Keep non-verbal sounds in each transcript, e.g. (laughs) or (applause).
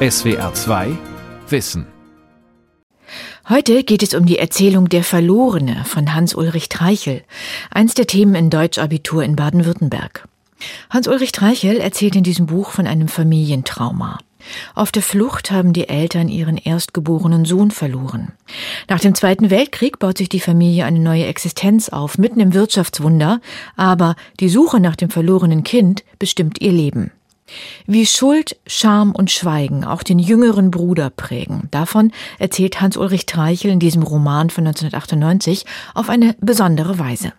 SWR 2 Wissen. Heute geht es um die Erzählung Der Verlorene von Hans-Ulrich Treichel, eins der Themen in Deutschabitur in Baden-Württemberg. Hans-Ulrich Treichel erzählt in diesem Buch von einem Familientrauma. Auf der Flucht haben die Eltern ihren erstgeborenen Sohn verloren. Nach dem Zweiten Weltkrieg baut sich die Familie eine neue Existenz auf, mitten im Wirtschaftswunder, aber die Suche nach dem verlorenen Kind bestimmt ihr Leben. Wie Schuld, Scham und Schweigen auch den jüngeren Bruder prägen, davon erzählt Hans-Ulrich Treichel in diesem Roman von 1998 auf eine besondere Weise.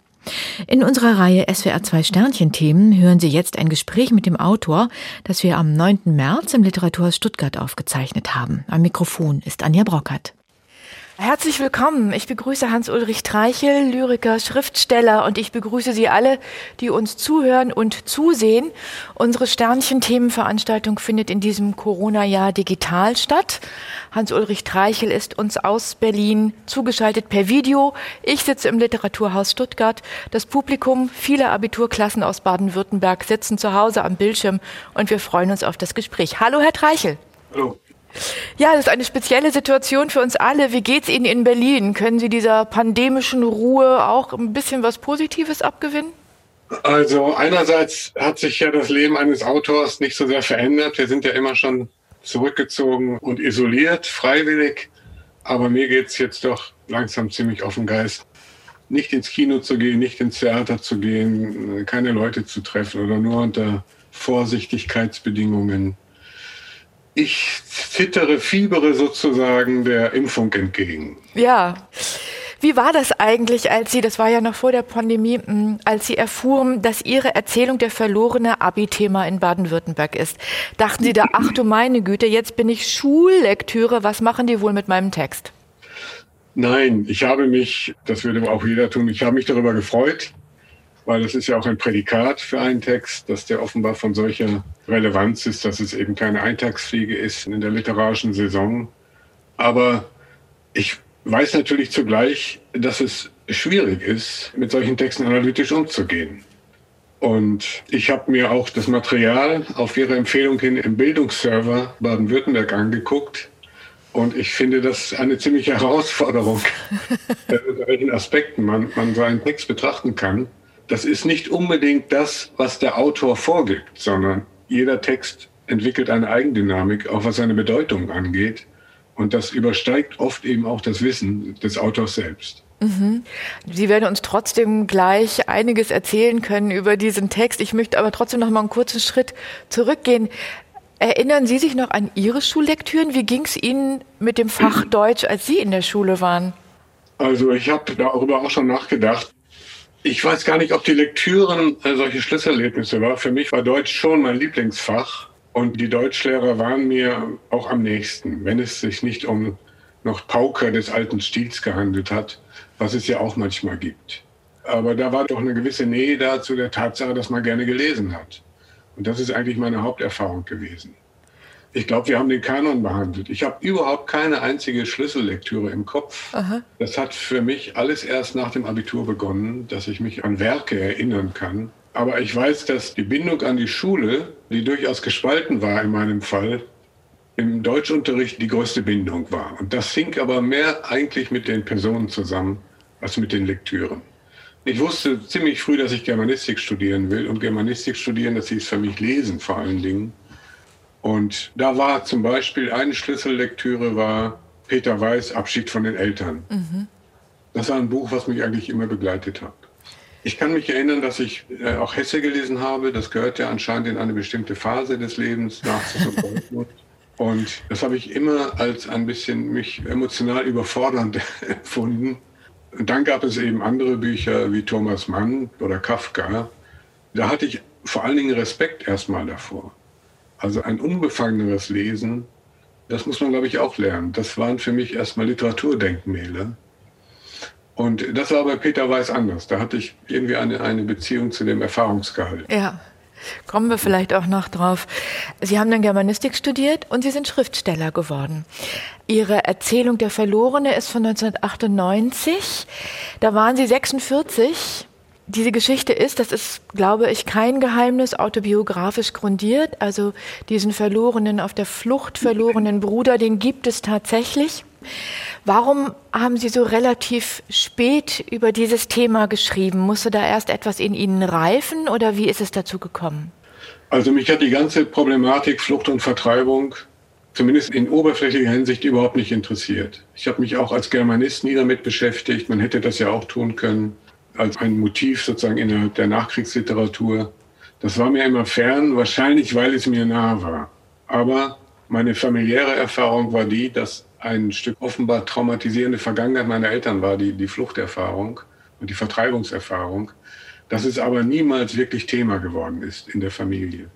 In unserer Reihe SWR 2 Sternchen Themen hören Sie jetzt ein Gespräch mit dem Autor, das wir am 9. März im Literaturhaus Stuttgart aufgezeichnet haben. Am Mikrofon ist Anja Brockert. Herzlich willkommen. Ich begrüße Hans-Ulrich Treichel, Lyriker, Schriftsteller und ich begrüße Sie alle, die uns zuhören und zusehen. Unsere Sternchen-Themenveranstaltung findet in diesem Corona-Jahr digital statt. Hans-Ulrich Treichel ist uns aus Berlin zugeschaltet per Video. Ich sitze im Literaturhaus Stuttgart. Das Publikum, viele Abiturklassen aus Baden-Württemberg sitzen zu Hause am Bildschirm und wir freuen uns auf das Gespräch. Hallo, Herr Treichel. Hallo. Ja, das ist eine spezielle Situation für uns alle. Wie geht's Ihnen in Berlin? Können Sie dieser pandemischen Ruhe auch ein bisschen was Positives abgewinnen? Also einerseits hat sich ja das Leben eines Autors nicht so sehr verändert. Wir sind ja immer schon zurückgezogen und isoliert, freiwillig. Aber mir geht's jetzt doch langsam ziemlich auf den Geist. Nicht ins Kino zu gehen, nicht ins Theater zu gehen, keine Leute zu treffen oder nur unter Vorsichtigkeitsbedingungen ich zittere, fiebere sozusagen der Impfung entgegen. Ja. Wie war das eigentlich, als Sie, das war ja noch vor der Pandemie, hm, als Sie erfuhren, dass Ihre Erzählung der verlorene Abi-Thema in Baden-Württemberg ist? Dachten Sie da, (laughs) ach du meine Güte, jetzt bin ich Schullektüre, was machen die wohl mit meinem Text? Nein, ich habe mich, das würde auch jeder tun, ich habe mich darüber gefreut, weil das ist ja auch ein Prädikat für einen Text, dass der offenbar von solcher Relevanz ist, dass es eben keine Eintagsfliege ist in der literarischen Saison. Aber ich weiß natürlich zugleich, dass es schwierig ist, mit solchen Texten analytisch umzugehen. Und ich habe mir auch das Material auf Ihre Empfehlung hin im Bildungsserver Baden-Württemberg angeguckt. Und ich finde das eine ziemliche Herausforderung, (laughs) unter welchen Aspekten man, man so einen Text betrachten kann das ist nicht unbedingt das, was der Autor vorgibt, sondern jeder Text entwickelt eine Eigendynamik, auch was seine Bedeutung angeht. Und das übersteigt oft eben auch das Wissen des Autors selbst. Mhm. Sie werden uns trotzdem gleich einiges erzählen können über diesen Text. Ich möchte aber trotzdem noch mal einen kurzen Schritt zurückgehen. Erinnern Sie sich noch an Ihre Schullektüren? Wie ging es Ihnen mit dem Fach Deutsch, als Sie in der Schule waren? Also ich habe darüber auch schon nachgedacht. Ich weiß gar nicht, ob die Lektüren äh, solche Schlüsselerlebnisse war. Für mich war Deutsch schon mein Lieblingsfach und die Deutschlehrer waren mir auch am nächsten, wenn es sich nicht um noch Pauker des alten Stils gehandelt hat, was es ja auch manchmal gibt. Aber da war doch eine gewisse Nähe da zu der Tatsache, dass man gerne gelesen hat. Und das ist eigentlich meine Haupterfahrung gewesen. Ich glaube, wir haben den Kanon behandelt. Ich habe überhaupt keine einzige Schlüssellektüre im Kopf. Aha. Das hat für mich alles erst nach dem Abitur begonnen, dass ich mich an Werke erinnern kann. Aber ich weiß, dass die Bindung an die Schule, die durchaus gespalten war in meinem Fall, im Deutschunterricht die größte Bindung war. Und das hing aber mehr eigentlich mit den Personen zusammen als mit den Lektüren. Ich wusste ziemlich früh, dass ich Germanistik studieren will. Und Germanistik studieren, das hieß für mich Lesen vor allen Dingen. Und da war zum Beispiel eine Schlüssellektüre war Peter Weiß, Abschied von den Eltern. Mhm. Das war ein Buch, was mich eigentlich immer begleitet hat. Ich kann mich erinnern, dass ich äh, auch Hesse gelesen habe. Das gehört ja anscheinend in eine bestimmte Phase des Lebens nach (laughs) Und das habe ich immer als ein bisschen mich emotional überfordernd (laughs) empfunden. Und dann gab es eben andere Bücher wie Thomas Mann oder Kafka. Da hatte ich vor allen Dingen Respekt erstmal davor. Also ein unbefangeneres Lesen, das muss man, glaube ich, auch lernen. Das waren für mich erstmal Literaturdenkmäler. Und das war bei Peter Weiß anders. Da hatte ich irgendwie eine, eine Beziehung zu dem Erfahrungsgehalt. Ja. Kommen wir vielleicht auch noch drauf. Sie haben dann Germanistik studiert und Sie sind Schriftsteller geworden. Ihre Erzählung Der Verlorene ist von 1998. Da waren Sie 46. diese Geschichte ist, das ist, glaube ich, kein Geheimnis, autobiografisch grundiert. Also diesen verlorenen, auf der Flucht verlorenen Bruder, den gibt es tatsächlich. Warum haben Sie so relativ spät über dieses Thema geschrieben? Musste da erst etwas in Ihnen reifen oder wie ist es dazu gekommen? Also mich hat die ganze Problematik Flucht und Vertreibung zumindest in oberflächlicher Hinsicht überhaupt nicht interessiert. Ich habe mich auch als Germanist nie damit beschäftigt. Man hätte das ja auch tun können als ein Motiv sozusagen innerhalb der Nachkriegsliteratur. Das war mir immer fern, wahrscheinlich weil es mir nahe war. Aber meine familiäre Erfahrung war die, dass ein Stück offenbar traumatisierende Vergangenheit meiner Eltern war, die, die Fluchterfahrung und die Vertreibungserfahrung, dass es aber niemals wirklich Thema geworden ist in der Familie.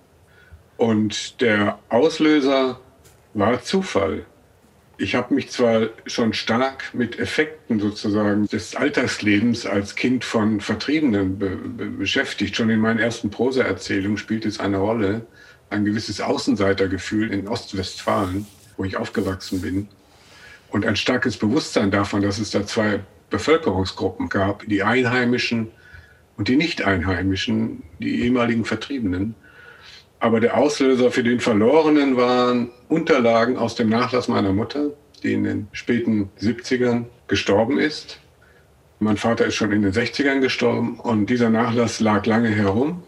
Und der Auslöser war Zufall. Ich habe mich zwar schon stark mit Effekten sozusagen des Alltagslebens als Kind von Vertriebenen be be beschäftigt. Schon in meinen ersten Prosaerzählungen spielt es eine Rolle, ein gewisses Außenseitergefühl in Ostwestfalen, wo ich aufgewachsen bin und ein starkes Bewusstsein davon, dass es da zwei Bevölkerungsgruppen gab, die Einheimischen und die Nicht-Einheimischen, die ehemaligen Vertriebenen. Aber der Auslöser für den Verlorenen waren Unterlagen aus dem Nachlass meiner Mutter, die in den späten 70ern gestorben ist. Mein Vater ist schon in den 60ern gestorben und dieser Nachlass lag lange herum.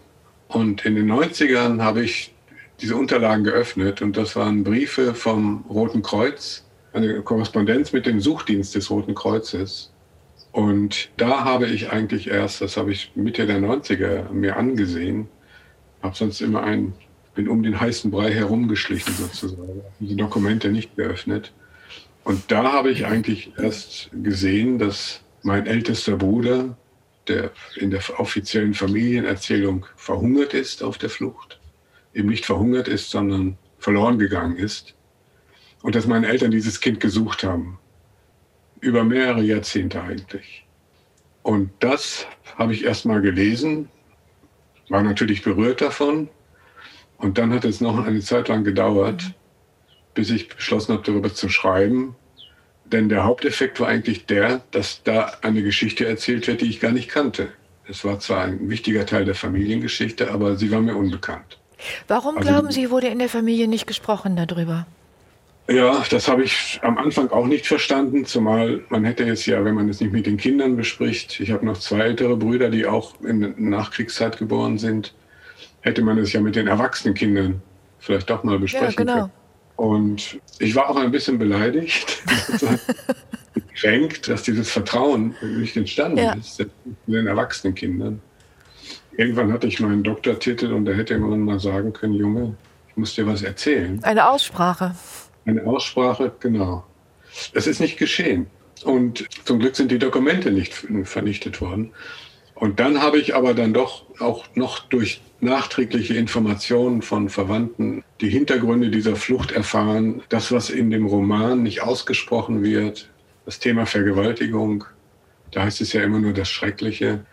Und in den 90ern habe ich diese Unterlagen geöffnet und das waren Briefe vom Roten Kreuz eine Korrespondenz mit dem Suchdienst des Roten Kreuzes. Und da habe ich eigentlich erst, das habe ich Mitte der 90er mir angesehen, habe sonst immer ein, bin um den heißen Brei herumgeschlichen sozusagen, die Dokumente nicht geöffnet. Und da habe ich eigentlich erst gesehen, dass mein ältester Bruder, der in der offiziellen Familienerzählung verhungert ist auf der Flucht, eben nicht verhungert ist, sondern verloren gegangen ist und dass meine Eltern dieses Kind gesucht haben. Über mehrere Jahrzehnte eigentlich. Und das habe ich erst mal gelesen, war natürlich berührt davon. Und dann hat es noch eine Zeit lang gedauert, bis ich beschlossen habe, darüber zu schreiben. Denn der Haupteffekt war eigentlich der, dass da eine Geschichte erzählt wird, die ich gar nicht kannte. Es war zwar ein wichtiger Teil der Familiengeschichte, aber sie war mir unbekannt. Warum also, glauben Sie, wurde in der Familie nicht gesprochen darüber? Ja, das habe ich am Anfang auch nicht verstanden, zumal man hätte es ja, wenn man es nicht mit den Kindern bespricht, ich habe noch zwei ältere Brüder, die auch in der Nachkriegszeit geboren sind, hätte man es ja mit den erwachsenen Kindern vielleicht doch mal besprechen ja, genau. können. Und ich war auch ein bisschen beleidigt, (laughs) gekränkt, dass dieses Vertrauen nicht entstanden ja. ist mit den erwachsenen Kindern. Irgendwann hatte ich meinen Doktortitel und da hätte man mal sagen können, Junge, ich muss dir was erzählen. Eine Aussprache. Eine Aussprache, genau. Es ist nicht geschehen. Und zum Glück sind die Dokumente nicht vernichtet worden. Und dann habe ich aber dann doch auch noch durch nachträgliche Informationen von Verwandten die Hintergründe dieser Flucht erfahren. Das, was in dem Roman nicht ausgesprochen wird, das Thema Vergewaltigung, da heißt es ja immer nur das Schreckliche.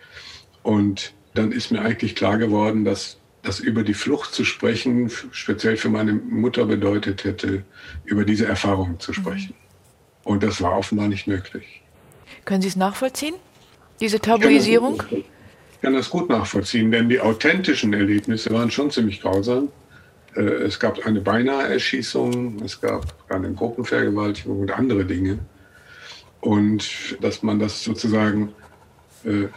Und dann ist mir eigentlich klar geworden, dass das über die Flucht zu sprechen, speziell für meine Mutter bedeutet hätte, über diese Erfahrungen zu sprechen. Mhm. Und das war offenbar nicht möglich. Können Sie es nachvollziehen, diese Tabuisierung? Ich kann, das, gut nachvollziehen, denn die authentischen Erlebnisse waren schon ziemlich grausam. Äh, es gab eine Beinahe-Erschießung, es gab eine Gruppenvergewaltigung und andere Dinge. Und dass man das sozusagen äh,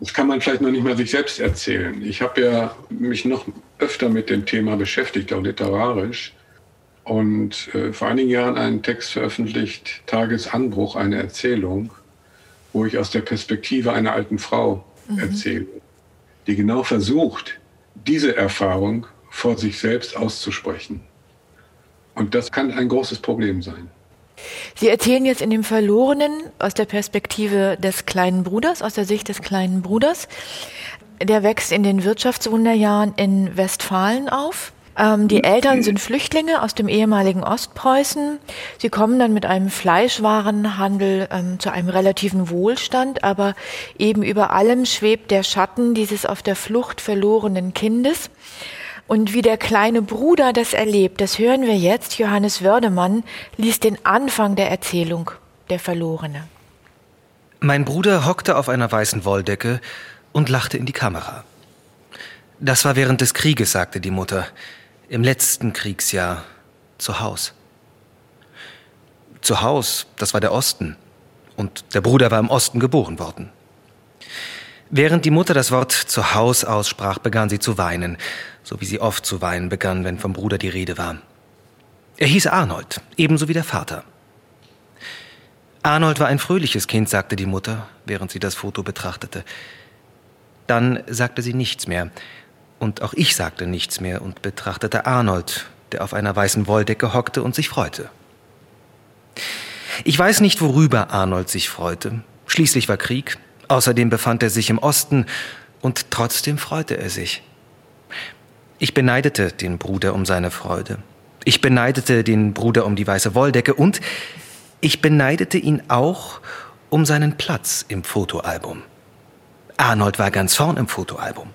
das kann man vielleicht noch nicht mal sich selbst erzählen. Ich habe ja mich noch öfter mit dem Thema beschäftigt, auch literarisch. Und äh, vor einigen Jahren einen Text veröffentlicht, Tagesanbruch, eine Erzählung, wo ich aus der Perspektive einer alten Frau mhm. die genau versucht, diese Erfahrung vor sich selbst auszusprechen. Und das kann ein großes Problem sein. Sie erzählen jetzt in dem Verlorenen aus der Perspektive des kleinen Bruders, aus der Sicht des kleinen Bruders. Der wächst in den Wirtschaftswunderjahren in Westfalen auf. Ähm, die Eltern sind Flüchtlinge aus dem ehemaligen Ostpreußen. Sie kommen dann mit einem Fleischwarenhandel ähm, zu einem relativen Wohlstand, aber eben über allem schwebt der Schatten dieses auf der Flucht verlorenen Kindes. Und wie der kleine Bruder das erlebt, das hören wir jetzt. Johannes Wördemann liest den Anfang der Erzählung, der Verlorene. Mein Bruder hockte auf einer weißen Wolldecke und lachte in die Kamera. Das war während des Krieges, sagte die Mutter. Im letzten Kriegsjahr. Zu Haus. Zu Haus, das war der Osten. Und der Bruder war im Osten geboren worden. Während die Mutter das Wort zu Haus aussprach, begann sie zu weinen, so wie sie oft zu weinen begann, wenn vom Bruder die Rede war. Er hieß Arnold, ebenso wie der Vater. Arnold war ein fröhliches Kind, sagte die Mutter, während sie das Foto betrachtete. Dann sagte sie nichts mehr, und auch ich sagte nichts mehr und betrachtete Arnold, der auf einer weißen Wolldecke hockte und sich freute. Ich weiß nicht, worüber Arnold sich freute. Schließlich war Krieg, außerdem befand er sich im Osten, und trotzdem freute er sich. Ich beneidete den Bruder um seine Freude. Ich beneidete den Bruder um die weiße Wolldecke und ich beneidete ihn auch um seinen Platz im Fotoalbum. Arnold war ganz vorn im Fotoalbum.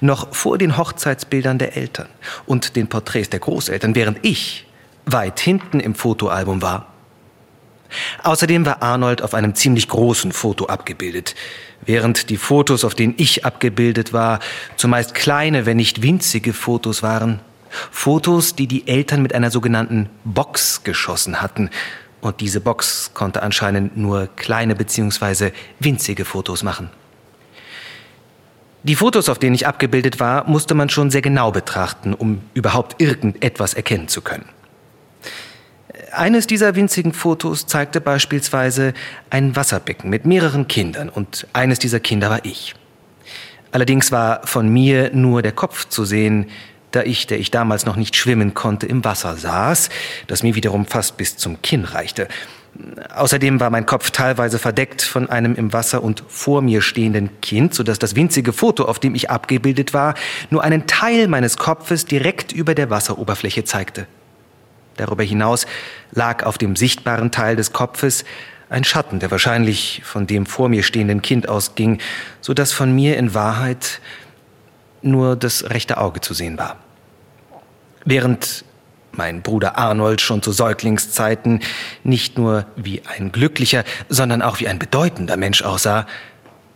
Noch vor den Hochzeitsbildern der Eltern und den Porträts der Großeltern, während ich weit hinten im Fotoalbum war. Außerdem war Arnold auf einem ziemlich großen Foto abgebildet, während die Fotos, auf denen ich abgebildet war, zumeist kleine, wenn nicht winzige Fotos waren. Fotos, die die Eltern mit einer sogenannten Box geschossen hatten, und diese Box konnte anscheinend nur kleine bzw. winzige Fotos machen. Die Fotos, auf denen ich abgebildet war, musste man schon sehr genau betrachten, um überhaupt irgendetwas erkennen zu können. Eines dieser winzigen Fotos zeigte beispielsweise ein Wasserbecken mit mehreren Kindern und eines dieser Kinder war ich. Allerdings war von mir nur der Kopf zu sehen, da ich, der ich damals noch nicht schwimmen konnte, im Wasser saß, das mir wiederum fast bis zum Kinn reichte. Außerdem war mein Kopf teilweise verdeckt von einem im Wasser und vor mir stehenden Kind, so dass das winzige Foto, auf dem ich abgebildet war, nur einen Teil meines Kopfes direkt über der Wasseroberfläche zeigte. Darüber hinaus lag auf dem sichtbaren Teil des Kopfes ein Schatten, der wahrscheinlich von dem vor mir stehenden Kind ausging, so dass von mir in Wahrheit nur das rechte Auge zu sehen war. Während mein Bruder Arnold schon zu Säuglingszeiten nicht nur wie ein glücklicher, sondern auch wie ein bedeutender Mensch aussah,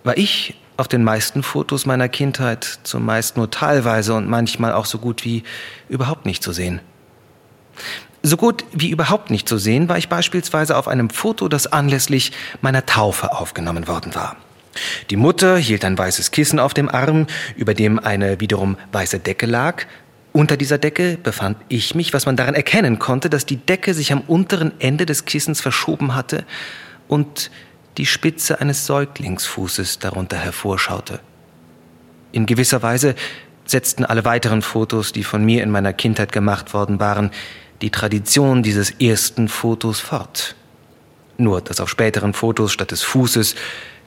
war ich auf den meisten Fotos meiner Kindheit zumeist nur teilweise und manchmal auch so gut wie überhaupt nicht zu sehen. So gut wie überhaupt nicht zu sehen war ich beispielsweise auf einem Foto, das anlässlich meiner Taufe aufgenommen worden war. Die Mutter hielt ein weißes Kissen auf dem Arm, über dem eine wiederum weiße Decke lag. Unter dieser Decke befand ich mich, was man daran erkennen konnte, dass die Decke sich am unteren Ende des Kissens verschoben hatte und die Spitze eines Säuglingsfußes darunter hervorschaute. In gewisser Weise setzten alle weiteren Fotos, die von mir in meiner Kindheit gemacht worden waren, die Tradition dieses ersten Fotos fort. Nur, dass auf späteren Fotos statt des Fußes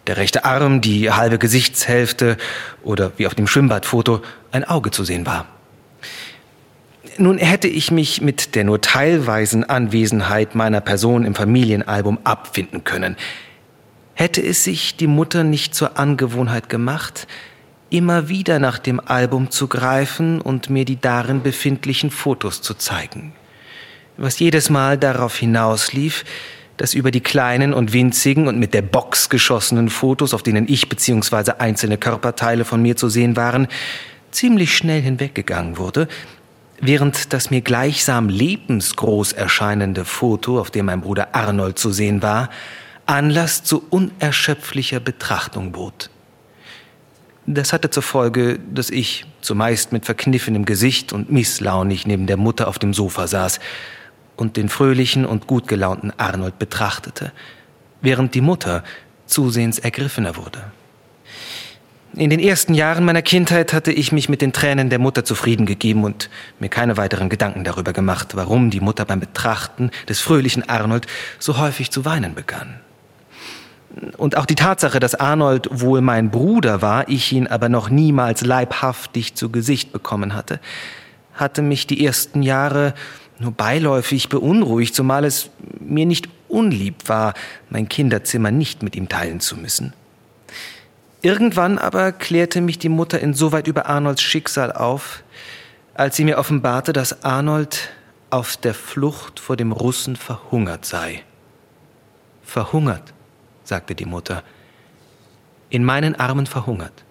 der rechte Arm, die halbe Gesichtshälfte oder wie auf dem Schwimmbadfoto ein Auge zu sehen war. Nun hätte ich mich mit der nur teilweisen Anwesenheit meiner Person im Familienalbum abfinden können. Hätte es sich die Mutter nicht zur Angewohnheit gemacht, immer wieder nach dem Album zu greifen und mir die darin befindlichen Fotos zu zeigen. Was jedes Mal darauf hinauslief, dass über die kleinen und winzigen und mit der Box geschossenen Fotos, auf denen ich bzw. einzelne Körperteile von mir zu sehen waren, ziemlich schnell hinweggegangen wurde, während das mir gleichsam lebensgroß erscheinende Foto, auf dem mein Bruder Arnold zu sehen war, Anlass zu unerschöpflicher Betrachtung bot. Das hatte zur Folge, dass ich, zumeist mit verkniffenem Gesicht und misslaunig neben der Mutter auf dem Sofa saß, und den fröhlichen und gut gelaunten Arnold betrachtete, während die Mutter zusehends ergriffener wurde. In den ersten Jahren meiner Kindheit hatte ich mich mit den Tränen der Mutter zufrieden gegeben und mir keine weiteren Gedanken darüber gemacht, warum die Mutter beim Betrachten des fröhlichen Arnold so häufig zu weinen begann. Und auch die Tatsache, dass Arnold wohl mein Bruder war, ich ihn aber noch niemals leibhaftig zu Gesicht bekommen hatte, hatte mich die ersten Jahre nur beiläufig beunruhigt, zumal es mir nicht unlieb war, mein Kinderzimmer nicht mit ihm teilen zu müssen. Irgendwann aber klärte mich die Mutter insoweit über Arnolds Schicksal auf, als sie mir offenbarte, dass Arnold auf der Flucht vor dem Russen verhungert sei. Verhungert, sagte die Mutter, in meinen Armen verhungert.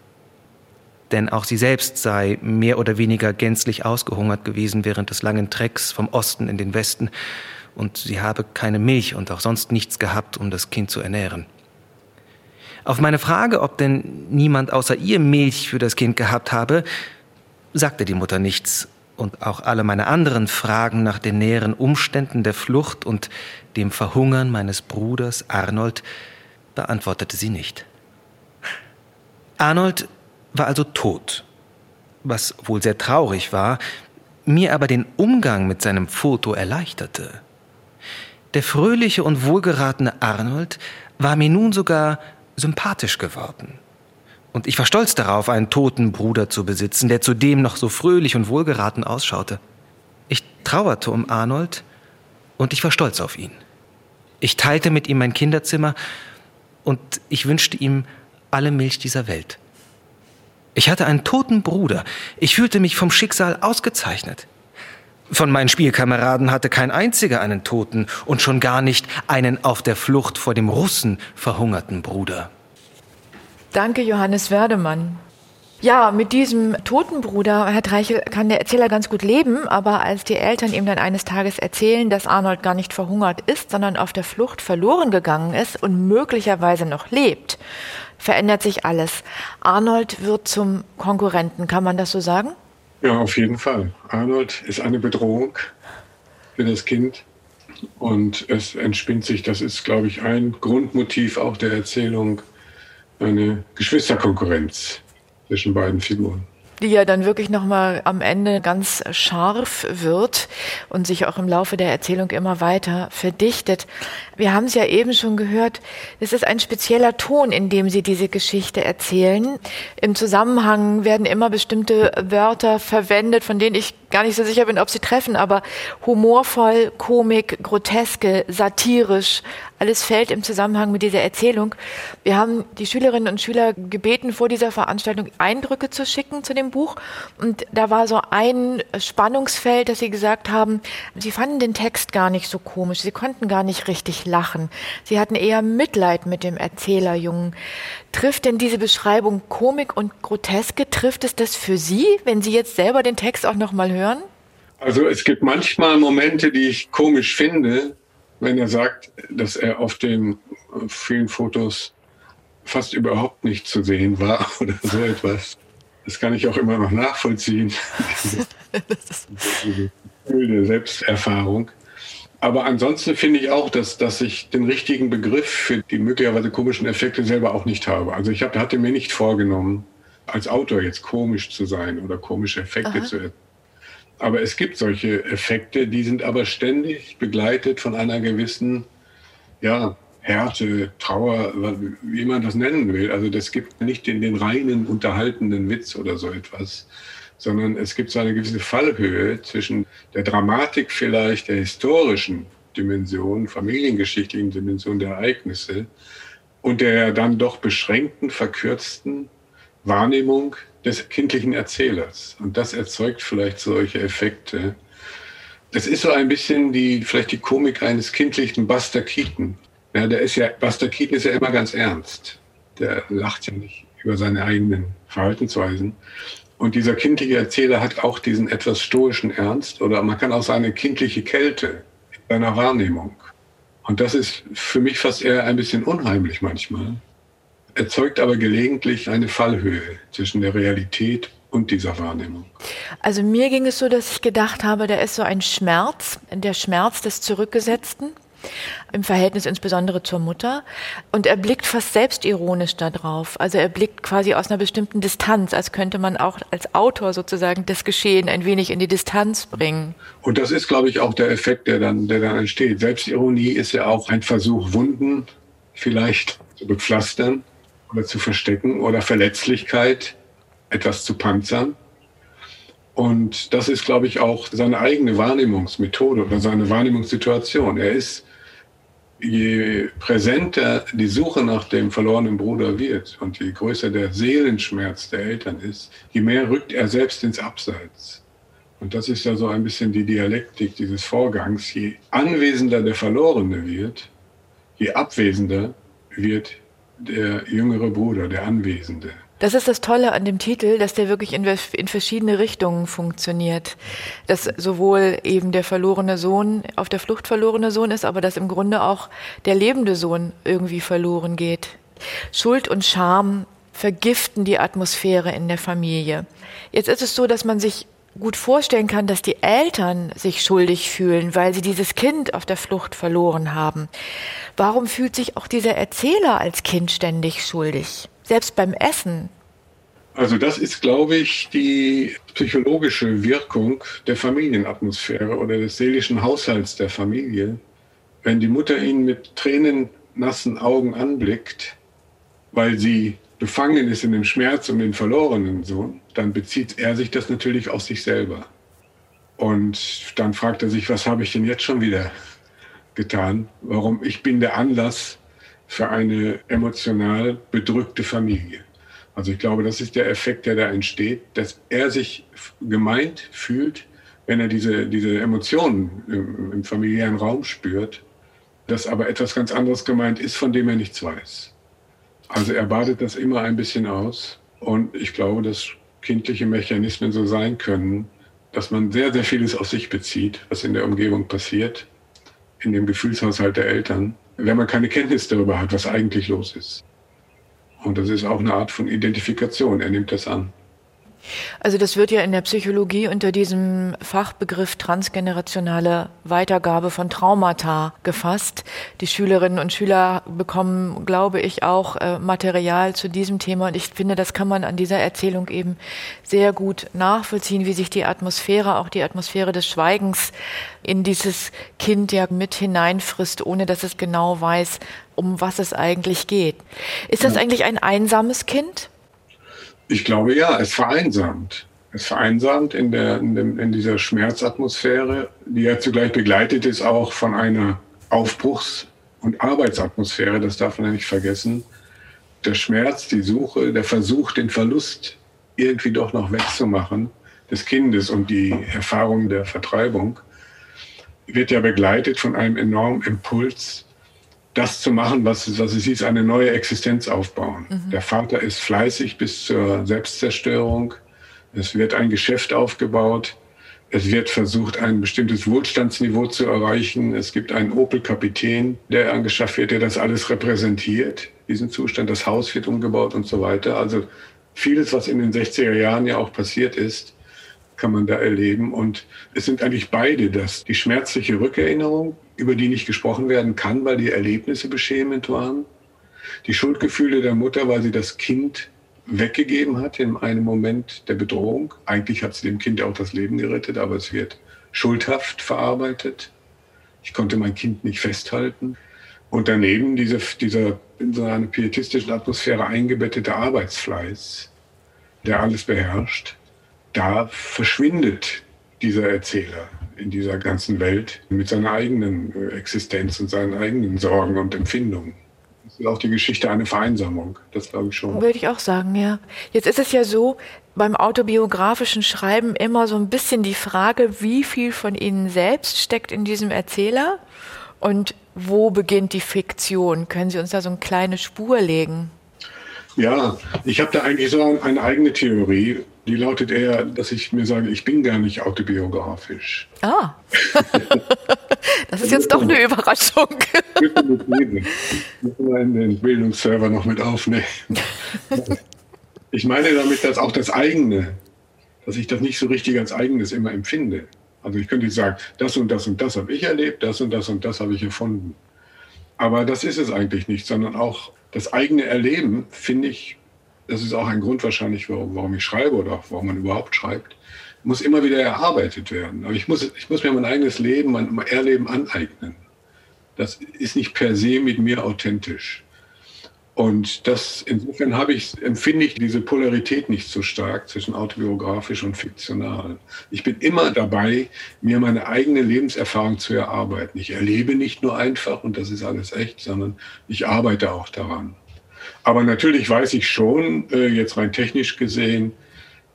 denn auch sie selbst sei mehr oder weniger gänzlich ausgehungert gewesen während des langen Trecks vom Osten in den Westen, und sie habe keine Milch und auch sonst nichts gehabt, um das Kind zu ernähren. Auf meine Frage, ob denn niemand außer ihr Milch für das Kind gehabt habe, sagte die Mutter nichts, und auch alle meine anderen Fragen nach den näheren Umständen der Flucht und dem Verhungern meines Bruders Arnold beantwortete sie nicht. Arnold war also tot, was wohl sehr traurig war, mir aber den Umgang mit seinem Foto erleichterte. Der fröhliche und wohlgeratene Arnold war mir nun sogar sympathisch geworden. Und ich war stolz darauf, einen toten Bruder zu besitzen, der zudem noch so fröhlich und wohlgeraten ausschaute. Ich trauerte um Arnold und ich war stolz auf ihn. Ich teilte mit ihm mein Kinderzimmer und ich wünschte ihm alle Milch dieser Welt. Ich hatte einen toten Bruder. Ich fühlte mich vom Schicksal ausgezeichnet. Von meinen Spielkameraden hatte kein einziger einen toten und schon gar nicht einen auf der Flucht vor dem Russen verhungerten Bruder. Danke, Johannes Werdemann. Ja, mit diesem toten Bruder, Herr Treichel, kann der Erzähler ganz gut leben, aber als die Eltern ihm dann eines Tages erzählen, dass Arnold gar nicht verhungert ist, sondern auf der Flucht verloren gegangen ist und möglicherweise noch lebt, verändert sich alles. Arnold wird zum Konkurrenten, kann man das so sagen? Ja, auf jeden Fall. Arnold ist eine Bedrohung für das Kind und es entspinnt sich, das ist, glaube ich, ein Grundmotiv auch der Erzählung, eine Geschwisterkonkurrenz zwischen beiden Figuren die ja dann wirklich nochmal am Ende ganz scharf wird und sich auch im Laufe der Erzählung immer weiter verdichtet. Wir haben es ja eben schon gehört, es ist ein spezieller Ton, in dem Sie diese Geschichte erzählen. Im Zusammenhang werden immer bestimmte Wörter verwendet, von denen ich gar nicht so sicher bin, ob sie treffen, aber humorvoll, komik, groteske, satirisch, alles fällt im Zusammenhang mit dieser Erzählung. Wir haben die Schülerinnen und Schüler gebeten, vor dieser Veranstaltung Eindrücke zu schicken zu dem Buch. Und da war so ein Spannungsfeld, dass sie gesagt haben, sie fanden den Text gar nicht so komisch. Sie konnten gar nicht richtig lachen. Sie hatten eher Mitleid mit dem Erzählerjungen. Trifft denn diese Beschreibung Komik und Groteske, trifft es das für Sie, wenn Sie jetzt selber den Text auch nochmal hören? Also es gibt manchmal Momente, die ich komisch finde, wenn er sagt, dass er auf den vielen Fotos fast überhaupt nicht zu sehen war (laughs) oder so etwas. Das kann ich auch immer noch nachvollziehen. (laughs) Diese Selbsterfahrung. Aber ansonsten finde ich auch, dass, dass ich den richtigen Begriff für die möglicherweise komischen Effekte selber auch nicht habe. Also ich hab, hatte mir nicht vorgenommen, als Autor jetzt komisch zu sein oder komische Effekte Aha. zu erzeugen. Aber es gibt solche Effekte, die sind aber ständig begleitet von einer gewissen ja, Härte, Trauer, wie man das nennen will. Also das gibt nicht den, den reinen unterhaltenden Witz oder so etwas, sondern es gibt so eine gewisse Fallhöhe zwischen der Dramatik vielleicht, der historischen Dimension, familiengeschichtlichen Dimension der Ereignisse und der dann doch beschränkten, verkürzten Wahrnehmung des kindlichen Erzählers. Und das erzeugt vielleicht solche Effekte. Es ist so ein bisschen die, vielleicht die Komik eines kindlichen Buster Keaton. Ja, der ist ja, Buster Keaton ist ja immer ganz ernst. Der lacht ja nicht über seine eigenen Verhaltensweisen. Und dieser kindliche Erzähler hat auch diesen etwas stoischen Ernst oder man kann auch seine kindliche Kälte in seiner Wahrnehmung. Und das ist für mich fast eher ein bisschen unheimlich manchmal erzeugt aber gelegentlich eine Fallhöhe zwischen der Realität und dieser Wahrnehmung. Also mir ging es so, dass ich gedacht habe, da ist so ein Schmerz, der Schmerz des Zurückgesetzten im Verhältnis insbesondere zur Mutter. Und er blickt fast selbstironisch darauf. Also er blickt quasi aus einer bestimmten Distanz, als könnte man auch als Autor sozusagen das Geschehen ein wenig in die Distanz bringen. Und das ist, glaube ich, auch der Effekt, der dann, der dann entsteht. Selbstironie ist ja auch ein Versuch, Wunden vielleicht zu bepflastern oder zu verstecken oder Verletzlichkeit etwas zu panzern. Und das ist, glaube ich, auch seine eigene Wahrnehmungsmethode oder seine Wahrnehmungssituation. Er ist, je präsenter die Suche nach dem verlorenen Bruder wird und je größer der Seelenschmerz der Eltern ist, je mehr rückt er selbst ins Abseits. Und das ist ja so ein bisschen die Dialektik dieses Vorgangs. Je anwesender der Verlorene wird, je abwesender wird der jüngere Bruder, der Anwesende. Das ist das Tolle an dem Titel, dass der wirklich in, in, verschiedene Richtungen funktioniert. Dass sowohl eben der verlorene Sohn auf der Flucht verlorene Sohn ist, aber dass im Grunde auch der lebende Sohn irgendwie verloren geht. Schuld und Scham vergiften die Atmosphäre in der Familie. Jetzt ist es so, dass man sich gut vorstellen kann, dass die Eltern sich schuldig fühlen, weil sie dieses Kind auf der Flucht verloren haben. Warum fühlt sich auch dieser Erzähler als Kind ständig schuldig? Selbst beim Essen. Also das ist, glaube ich, die psychologische Wirkung der Familienatmosphäre oder des seelischen Haushalts der Familie. Wenn die Mutter ihn mit tränennassen Augen anblickt, weil sie befangen ist in dem Schmerz um den verlorenen Sohn, dann bezieht er sich das natürlich auf sich selber. Und dann fragt er sich, was habe ich denn jetzt schon wieder getan? Warum? Ich bin der Anlass für eine emotional bedrückte Familie. Also ich glaube, das ist der Effekt, der da entsteht, dass er sich gemeint fühlt, wenn er diese, diese Emotionen im, im familiären Raum spürt, dass aber etwas ganz anderes gemeint ist, von dem er nichts weiß. Also er badet das immer ein bisschen aus. Und ich glaube, dass kindliche Mechanismen so sein können, dass man sehr, sehr vieles auf sich bezieht, was in der Umgebung passiert, in dem Gefühlshaushalt der Eltern, wenn man keine Kenntnis darüber hat, was eigentlich los ist. Und das ist auch eine Art von Identifikation. Er nimmt das an. Also das wird ja in der Psychologie unter diesem Fachbegriff transgenerationale Weitergabe von Traumata gefasst. Die Schülerinnen und Schüler bekommen, glaube ich, auch äh, Material zu diesem Thema. Und ich finde, das kann man an dieser Erzählung eben sehr gut nachvollziehen, wie sich die Atmosphäre, auch die Atmosphäre des Schweigens in dieses Kind ja mit hineinfrisst, ohne dass es genau weiß, um was es eigentlich geht. Ist das eigentlich ein einsames Kind? Ich glaube ja, es vereinsamt. Es vereinsamt in, der, in, dem, in dieser Schmerzatmosphäre, die ja zugleich begleitet ist auch von einer Aufbruchs- und Arbeitsatmosphäre, das darf man ja nicht vergessen. Der Schmerz, die Suche, der Versuch, den Verlust irgendwie doch noch wegzumachen des Kindes und die Erfahrung der Vertreibung wird ja begleitet von einem enormen Impuls das zu machen, was, was es ist, eine neue Existenz aufbauen. Mhm. Der Vater ist fleißig bis zur Selbstzerstörung. Es wird ein Geschäft aufgebaut. Es wird versucht, ein bestimmtes Wohlstandsniveau zu erreichen. Es gibt einen Opel-Kapitän, der angeschafft wird, der das alles repräsentiert, diesen Zustand. Das Haus wird umgebaut und so weiter. Also vieles, was in den 60er Jahren ja auch passiert ist, kann man da erleben. Und es sind eigentlich beide das. Die schmerzliche Rückerinnerung, über die nicht gesprochen werden kann, weil die Erlebnisse beschämend waren. Die Schuldgefühle der Mutter, weil sie das Kind weggegeben hat in einem Moment der Bedrohung. Eigentlich hat sie dem Kind auch das Leben gerettet, aber es wird schuldhaft verarbeitet. Ich konnte mein Kind nicht festhalten. Und daneben diese, dieser in so eine pietistische Atmosphäre eingebettete Arbeitsfleiß, der alles beherrscht da verschwindet dieser Erzähler in dieser ganzen Welt mit seiner eigenen äh, Existenz und seinen eigenen Sorgen und Empfindungen. Das ist auch die Geschichte eine Vereinsamung, das glaube ich schon. Würde ich auch sagen, ja. Jetzt ist es ja so, beim autobiografischen Schreiben immer so ein bisschen die Frage, wie viel von Ihnen selbst steckt in diesem Erzähler und wo beginnt die Fiktion? Können Sie uns da so eine kleine Spur legen? Ja, ich habe da eigentlich so eine eigene Theorie. Die lautet eher, dass ich mir sage, ich bin gar nicht autobiografisch. Ah, (laughs) das ist jetzt doch eine Überraschung. Müssen wir in den Bildungsserver noch mit aufnehmen. Ich meine damit, dass auch das eigene, dass ich das nicht so richtig als eigenes immer empfinde. Also ich könnte sagen, das und das und das habe ich erlebt, das und das und das habe ich erfunden. Aber das ist es eigentlich nicht, sondern auch das eigene Erleben, finde ich, das ist auch ein Grund wahrscheinlich, warum, ich schreibe oder warum man überhaupt schreibt, muss immer wieder erarbeitet werden. Aber ich muss, ich muss mir mein eigenes Leben, mein Erleben aneignen. Das ist nicht per se mit mir authentisch. Und das, insofern habe ich, empfinde ich diese Polarität nicht so stark zwischen autobiografisch und fiktional. Ich bin immer dabei, mir meine eigene Lebenserfahrung zu erarbeiten. Ich erlebe nicht nur einfach und das ist alles echt, sondern ich arbeite auch daran. Aber natürlich weiß ich schon, äh, jetzt rein technisch gesehen,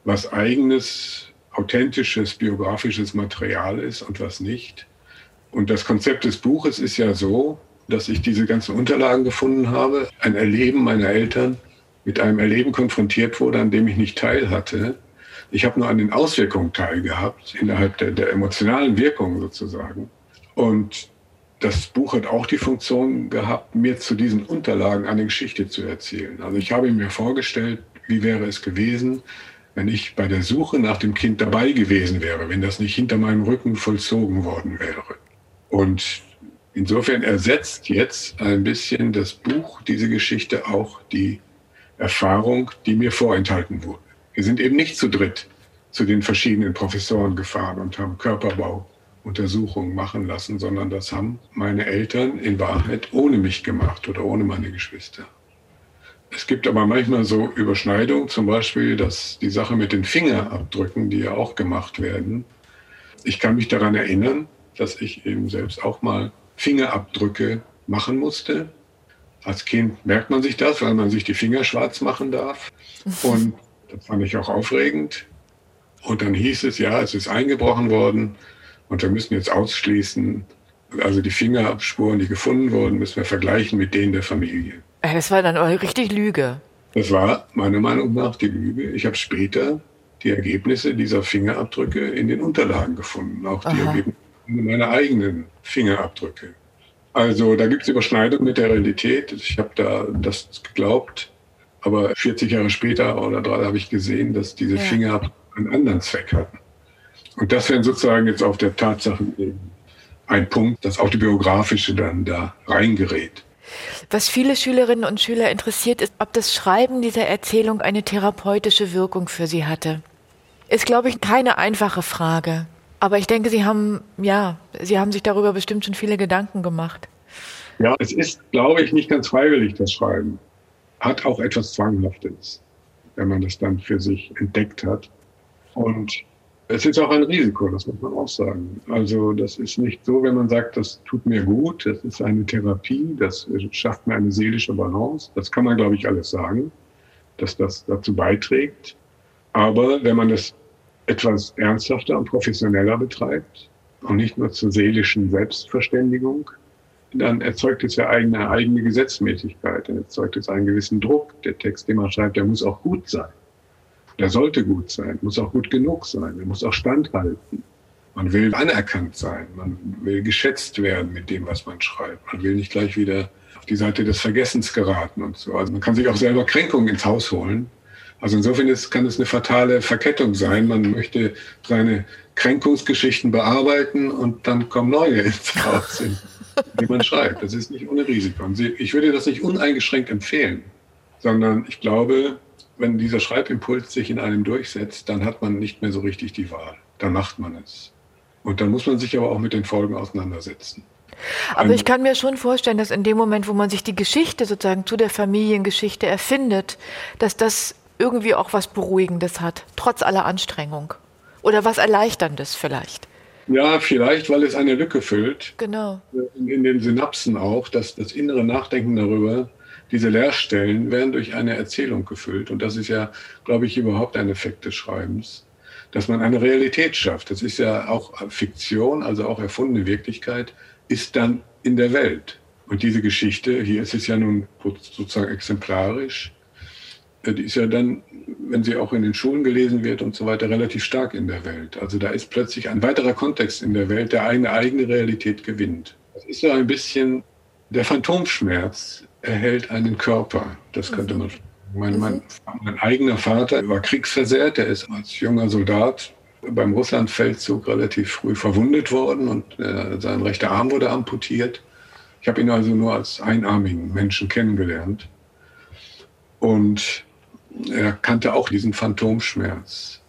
was eigenes, authentisches, biografisches Material ist und was nicht. Und das Konzept des Buches ist ja so, dass ich diese ganzen Unterlagen gefunden habe, ein Erleben meiner Eltern mit einem Erleben konfrontiert wurde, an dem ich nicht teil hatte. Ich habe nur an den Auswirkungen teilgehabt, innerhalb der, der emotionalen Wirkung sozusagen. Und das Buch hat auch die Funktion gehabt, mir zu diesen Unterlagen eine Geschichte zu erzählen. Also ich habe mir vorgestellt, wie wäre es gewesen, wenn ich bei der Suche nach dem Kind dabei gewesen wäre, wenn das nicht hinter meinem Rücken vollzogen worden wäre. Und insofern ersetzt jetzt ein bisschen das Buch, diese Geschichte auch die Erfahrung, die mir vorenthalten wurde. Wir sind eben nicht zu dritt zu den verschiedenen Professoren gefahren und haben Körperbauuntersuchungen machen lassen, sondern das haben meine Eltern in Wahrheit ohne mich gemacht oder ohne meine Geschwister. Es gibt aber manchmal so Überschneidungen, zum Beispiel dass die Sache mit den Fingerabdrücken, die ja auch gemacht werden. Ich kann mich daran erinnern, dass ich eben selbst auch mal Fingerabdrücke machen musste. Als Kind merkt man sich das, weil man sich die Finger schwarz machen darf. Und das fand ich auch aufregend. Und dann hieß es, ja, es ist eingebrochen worden und wir müssen jetzt ausschließen, also die Fingerabspuren, die gefunden wurden, müssen wir vergleichen mit denen der Familie. Äh, das war dann richtig Lüge. Das war meiner Meinung nach die Lüge. Ich habe später die Ergebnisse dieser Fingerabdrücke in den Unterlagen gefunden, auch die Aha. Ergebnisse meiner eigenen Fingerabdrücke. Also da gibt es Überschneidung mit der Realität. Ich habe da das geglaubt, aber 40 Jahre später oder drei habe ich gesehen, dass diese ja. Finger einen anderen Zweck hatten. Und das wäre sozusagen jetzt auf der Tatsache ein Punkt, das Autobiografische dann da reingerät. Was viele Schülerinnen und Schüler interessiert, ist, ob das Schreiben dieser Erzählung eine therapeutische Wirkung für sie hatte. Ist, glaube ich, keine einfache Frage. Aber ich denke, Sie haben, ja, Sie haben sich darüber bestimmt schon viele Gedanken gemacht. Ja, es ist, glaube ich, nicht ganz freiwillig, das Schreiben. Hat auch etwas Zwanghaftes, wenn man das dann für sich entdeckt hat. Und es ist auch ein Risiko, das muss man auch sagen. Also das ist nicht so, wenn man sagt, das tut mir gut, das ist eine Therapie, das schafft mir eine seelische Balance. Das kann man, glaube ich, alles sagen, dass das dazu beiträgt. Aber wenn man das etwas ernsthafter und professioneller betreibt und nicht nur zur seelischen Selbstverständigung, dann erzeugt es ja eigene, eigene Gesetzmäßigkeit, dann erzeugt es einen gewissen Druck. Der Text, den man schreibt, der muss auch gut sein. Der sollte gut sein, muss auch gut genug sein, der muss auch standhalten. Man will anerkannt sein, man will geschätzt werden mit dem, was man schreibt. Man will nicht gleich wieder auf die Seite des Vergessens geraten und so. Also man kann sich auch selber Kränkungen ins Haus holen. Also insofern ist, kann es eine fatale Verkettung sein. Man möchte seine Kränkungsgeschichten bearbeiten und dann kommen neue ins Haus, die man schreibt. Das ist nicht ohne Risiko. Ich würde das nicht uneingeschränkt empfehlen, sondern ich glaube, wenn dieser Schreibimpuls sich in einem durchsetzt, dann hat man nicht mehr so richtig die Wahl. Dann macht man es. Und dann muss man sich aber auch mit den Folgen auseinandersetzen. Aber ich kann mir schon vorstellen, dass in dem Moment, wo man sich die Geschichte sozusagen zu der Familiengeschichte erfindet, dass das irgendwie auch was Beruhigendes hat, trotz aller Anstrengung. Oder was Erleichterndes vielleicht. Ja, vielleicht, weil es eine Lücke füllt. Genau. In, in den Synapsen auch, dass das innere Nachdenken darüber diese Leerstellen werden durch eine Erzählung gefüllt. Und das ist ja, glaube ich, überhaupt ein Effekt des Schreibens, dass man eine Realität schafft. Das ist ja auch Fiktion, also auch erfundene Wirklichkeit, ist dann in der Welt. Und diese Geschichte, hier ist es ja nun sozusagen exemplarisch, äh, die ist ja dann, wenn sie auch in den Schulen gelesen wird und so weiter, relativ stark in der Welt. Also da ist plötzlich ein weiterer Kontext in der Welt, der eine eigene Realität gewinnt. Das ist ja ein bisschen der Phantomschmerz, erhält einen Körper. Das könnte man. Mein, mein, mein eigener Vater war kriegsversehrt. Er ist als junger Soldat beim Russlandfeldzug relativ früh verwundet worden und äh, sein rechter Arm wurde amputiert. Ich habe ihn also nur als einarmigen Menschen kennengelernt. Und er kannte auch diesen Phantomschmerz.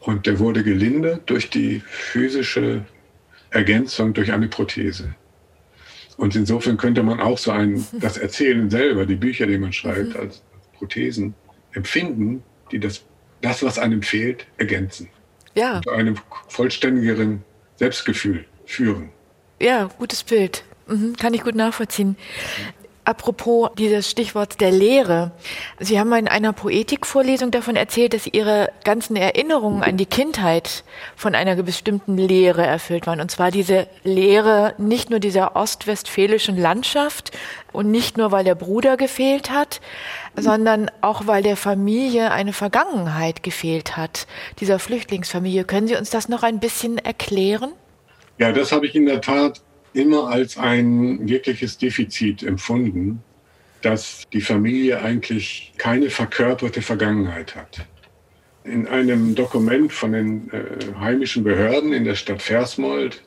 Und der wurde gelindert durch die physische Ergänzung durch eine Prothese. Und insofern könnte man auch so ein, (laughs) das Erzählen selber, die Bücher, die man schreibt, mhm. als Prothesen empfinden, die das, das, was einem fehlt, ergänzen. Ja. Und zu einem vollständigeren Selbstgefühl führen. Ja, gutes Bild. Mhm, kann ich gut nachvollziehen. Apropos dieses Stichwort der Lehre. Sie haben in einer Poetikvorlesung davon erzählt, dass Ihre ganzen Erinnerungen an die Kindheit von einer bestimmten Lehre erfüllt waren. Und zwar diese Lehre nicht nur dieser ostwestfälischen Landschaft und nicht nur, weil der Bruder gefehlt hat, sondern auch, weil der Familie eine Vergangenheit gefehlt hat, dieser Flüchtlingsfamilie. Können Sie uns das noch ein bisschen erklären? Ja, das habe ich in der Tat immer als ein wirkliches Defizit empfunden, dass die Familie eigentlich keine verkörperte Vergangenheit hat. In einem Dokument von den äh, heimischen Behörden in der Stadt Versmold,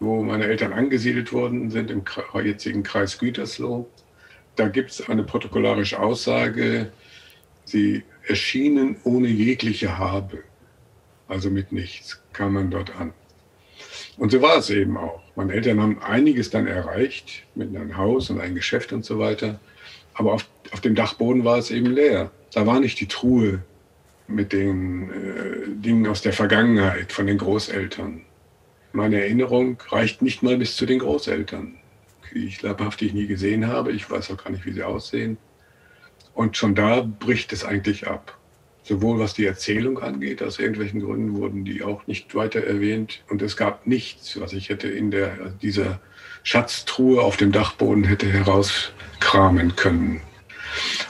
wo meine Eltern angesiedelt worden sind, im jetzigen Kreis Gütersloh, da gibt es eine protokollarische Aussage, sie erschienen ohne jegliche Habe, also mit nichts, kam man dort an. Und so war es eben auch. Meine Eltern haben einiges dann erreicht, mit einem Haus und ein Geschäft und so weiter. Aber auf, auf dem Dachboden war es eben leer. Da war nicht die Truhe mit den äh, Dingen aus der Vergangenheit von den Großeltern. Meine Erinnerung reicht nicht mal bis zu den Großeltern, die ich leibhaftig nie gesehen habe. Ich weiß auch gar nicht, wie sie aussehen. Und schon da bricht es eigentlich ab sowohl was die Erzählung angeht, aus irgendwelchen Gründen wurden die auch nicht weiter erwähnt. Und es gab nichts, was ich hätte in der, dieser Schatztruhe auf dem Dachboden hätte herauskramen können.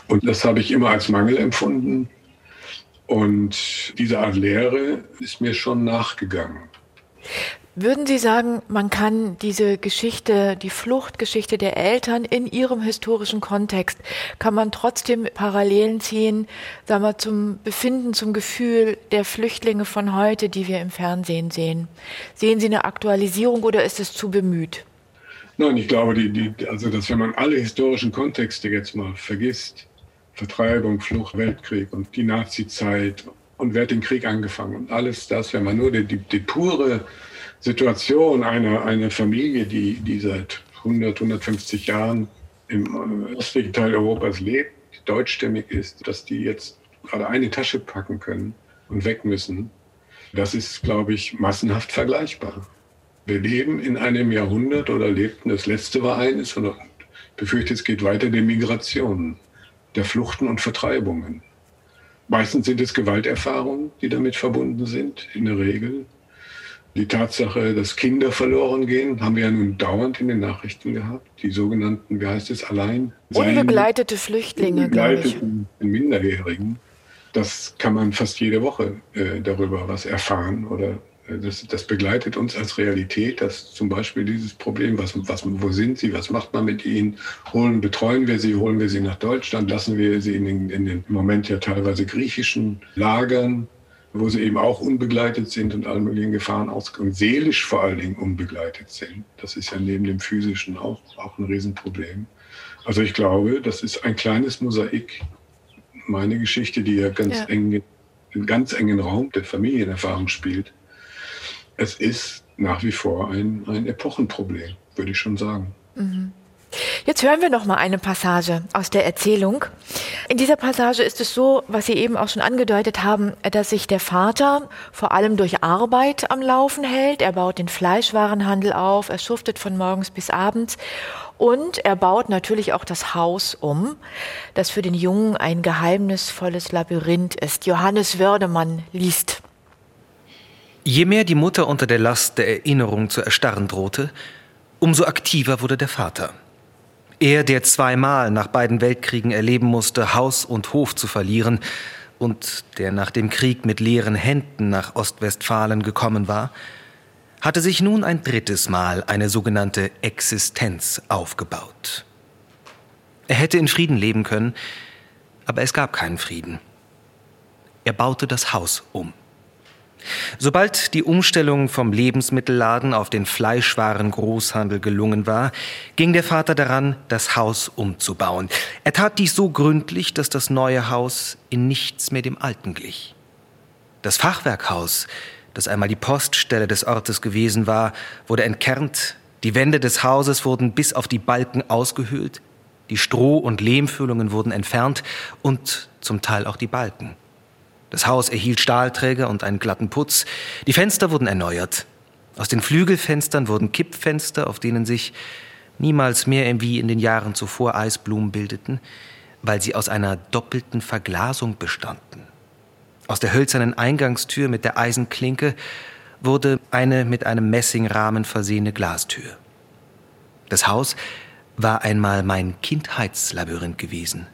Und das habe ich immer als Mangel empfunden. Und diese Art Lehre ist mir schon nachgegangen. Würden Sie sagen, man kann diese Geschichte, die Fluchtgeschichte der Eltern in ihrem historischen Kontext, kann man trotzdem Parallelen ziehen, sagen wir, zum Befinden, zum Gefühl der Flüchtlinge von heute, die wir im Fernsehen sehen? Sehen Sie eine Aktualisierung oder ist es zu bemüht? Nein, ich glaube, die, die, also dass wenn man alle historischen Kontexte jetzt mal vergisst, Vertreibung, Flucht, Weltkrieg und die Nazizeit und wer hat den Krieg angefangen und alles das, wenn man nur die, die, pure Situation einer, einer Familie, die, die seit 100, 150 Jahren im östlichen Teil Europas lebt, deutschstämmig ist, dass die jetzt gerade eine Tasche packen können und weg müssen, das ist, glaube ich, massenhaft vergleichbar. Wir leben in einem Jahrhundert oder lebten, das letzte war eines, und befürchte, es geht weiter der Migration, der Fluchten und Vertreibungen. Meistens sind es Gewalterfahrungen, die damit verbunden sind, in der Regel. Die Tatsache, dass Kinder verloren gehen, haben wir ja nun dauernd in den Nachrichten gehabt. Die sogenannten, wie heißt es, allein? Unbegleitete Flüchtlinge, unbegleiteten Minderjährigen. Das kann man fast jede Woche äh, darüber was erfahren oder äh, das, das, begleitet uns als Realität, dass zum Beispiel dieses Problem, was, was, wo sind sie, was macht man mit ihnen, holen, betreuen wir sie, holen wir sie nach Deutschland, lassen wir sie in den, in den im Moment ja teilweise griechischen Lagern, wo sie eben auch unbegleitet sind und allen möglichen Gefahren ausgegangen, seelisch vor allen Dingen unbegleitet sind. Das ist ja neben dem physischen auch, auch ein Riesenproblem. Also ich glaube, das ist ein kleines Mosaik. Meine Geschichte, die ja ganz ja. eng, in ganz engen Raum der Familienerfahrung spielt. Es ist nach wie vor ein, ein Epochenproblem, würde ich schon sagen. Mhm. Jetzt hören wir noch mal eine Passage aus der Erzählung. In dieser Passage ist es so, was Sie eben auch schon angedeutet haben, dass sich der Vater vor allem durch Arbeit am Laufen hält. Er baut den Fleischwarenhandel auf, er schuftet von morgens bis abends und er baut natürlich auch das Haus um, das für den Jungen ein geheimnisvolles Labyrinth ist. Johannes Wördemann liest. Je mehr die Mutter unter der Last der Erinnerung zu erstarren drohte, umso aktiver wurde der Vater. Er, der zweimal nach beiden Weltkriegen erleben musste, Haus und Hof zu verlieren und der nach dem Krieg mit leeren Händen nach Ostwestfalen gekommen war, hatte sich nun ein drittes Mal eine sogenannte Existenz aufgebaut. Er hätte in Frieden leben können, aber es gab keinen Frieden. Er baute das Haus um. Sobald die Umstellung vom Lebensmittelladen auf den Fleischwaren-Großhandel gelungen war, ging der Vater daran, das Haus umzubauen. Er tat dies so gründlich, dass das neue Haus in nichts mehr dem alten glich. Das Fachwerkhaus, das einmal die Poststelle des Ortes gewesen war, wurde entkernt, die Wände des Hauses wurden bis auf die Balken ausgehöhlt, die Stroh- und Lehmfüllungen wurden entfernt und zum Teil auch die Balken. Das Haus erhielt Stahlträger und einen glatten Putz. Die Fenster wurden erneuert. Aus den Flügelfenstern wurden Kippfenster, auf denen sich niemals mehr wie in den Jahren zuvor Eisblumen bildeten, weil sie aus einer doppelten Verglasung bestanden. Aus der hölzernen Eingangstür mit der Eisenklinke wurde eine mit einem Messingrahmen versehene Glastür. Das Haus war einmal mein Kindheitslabyrinth gewesen.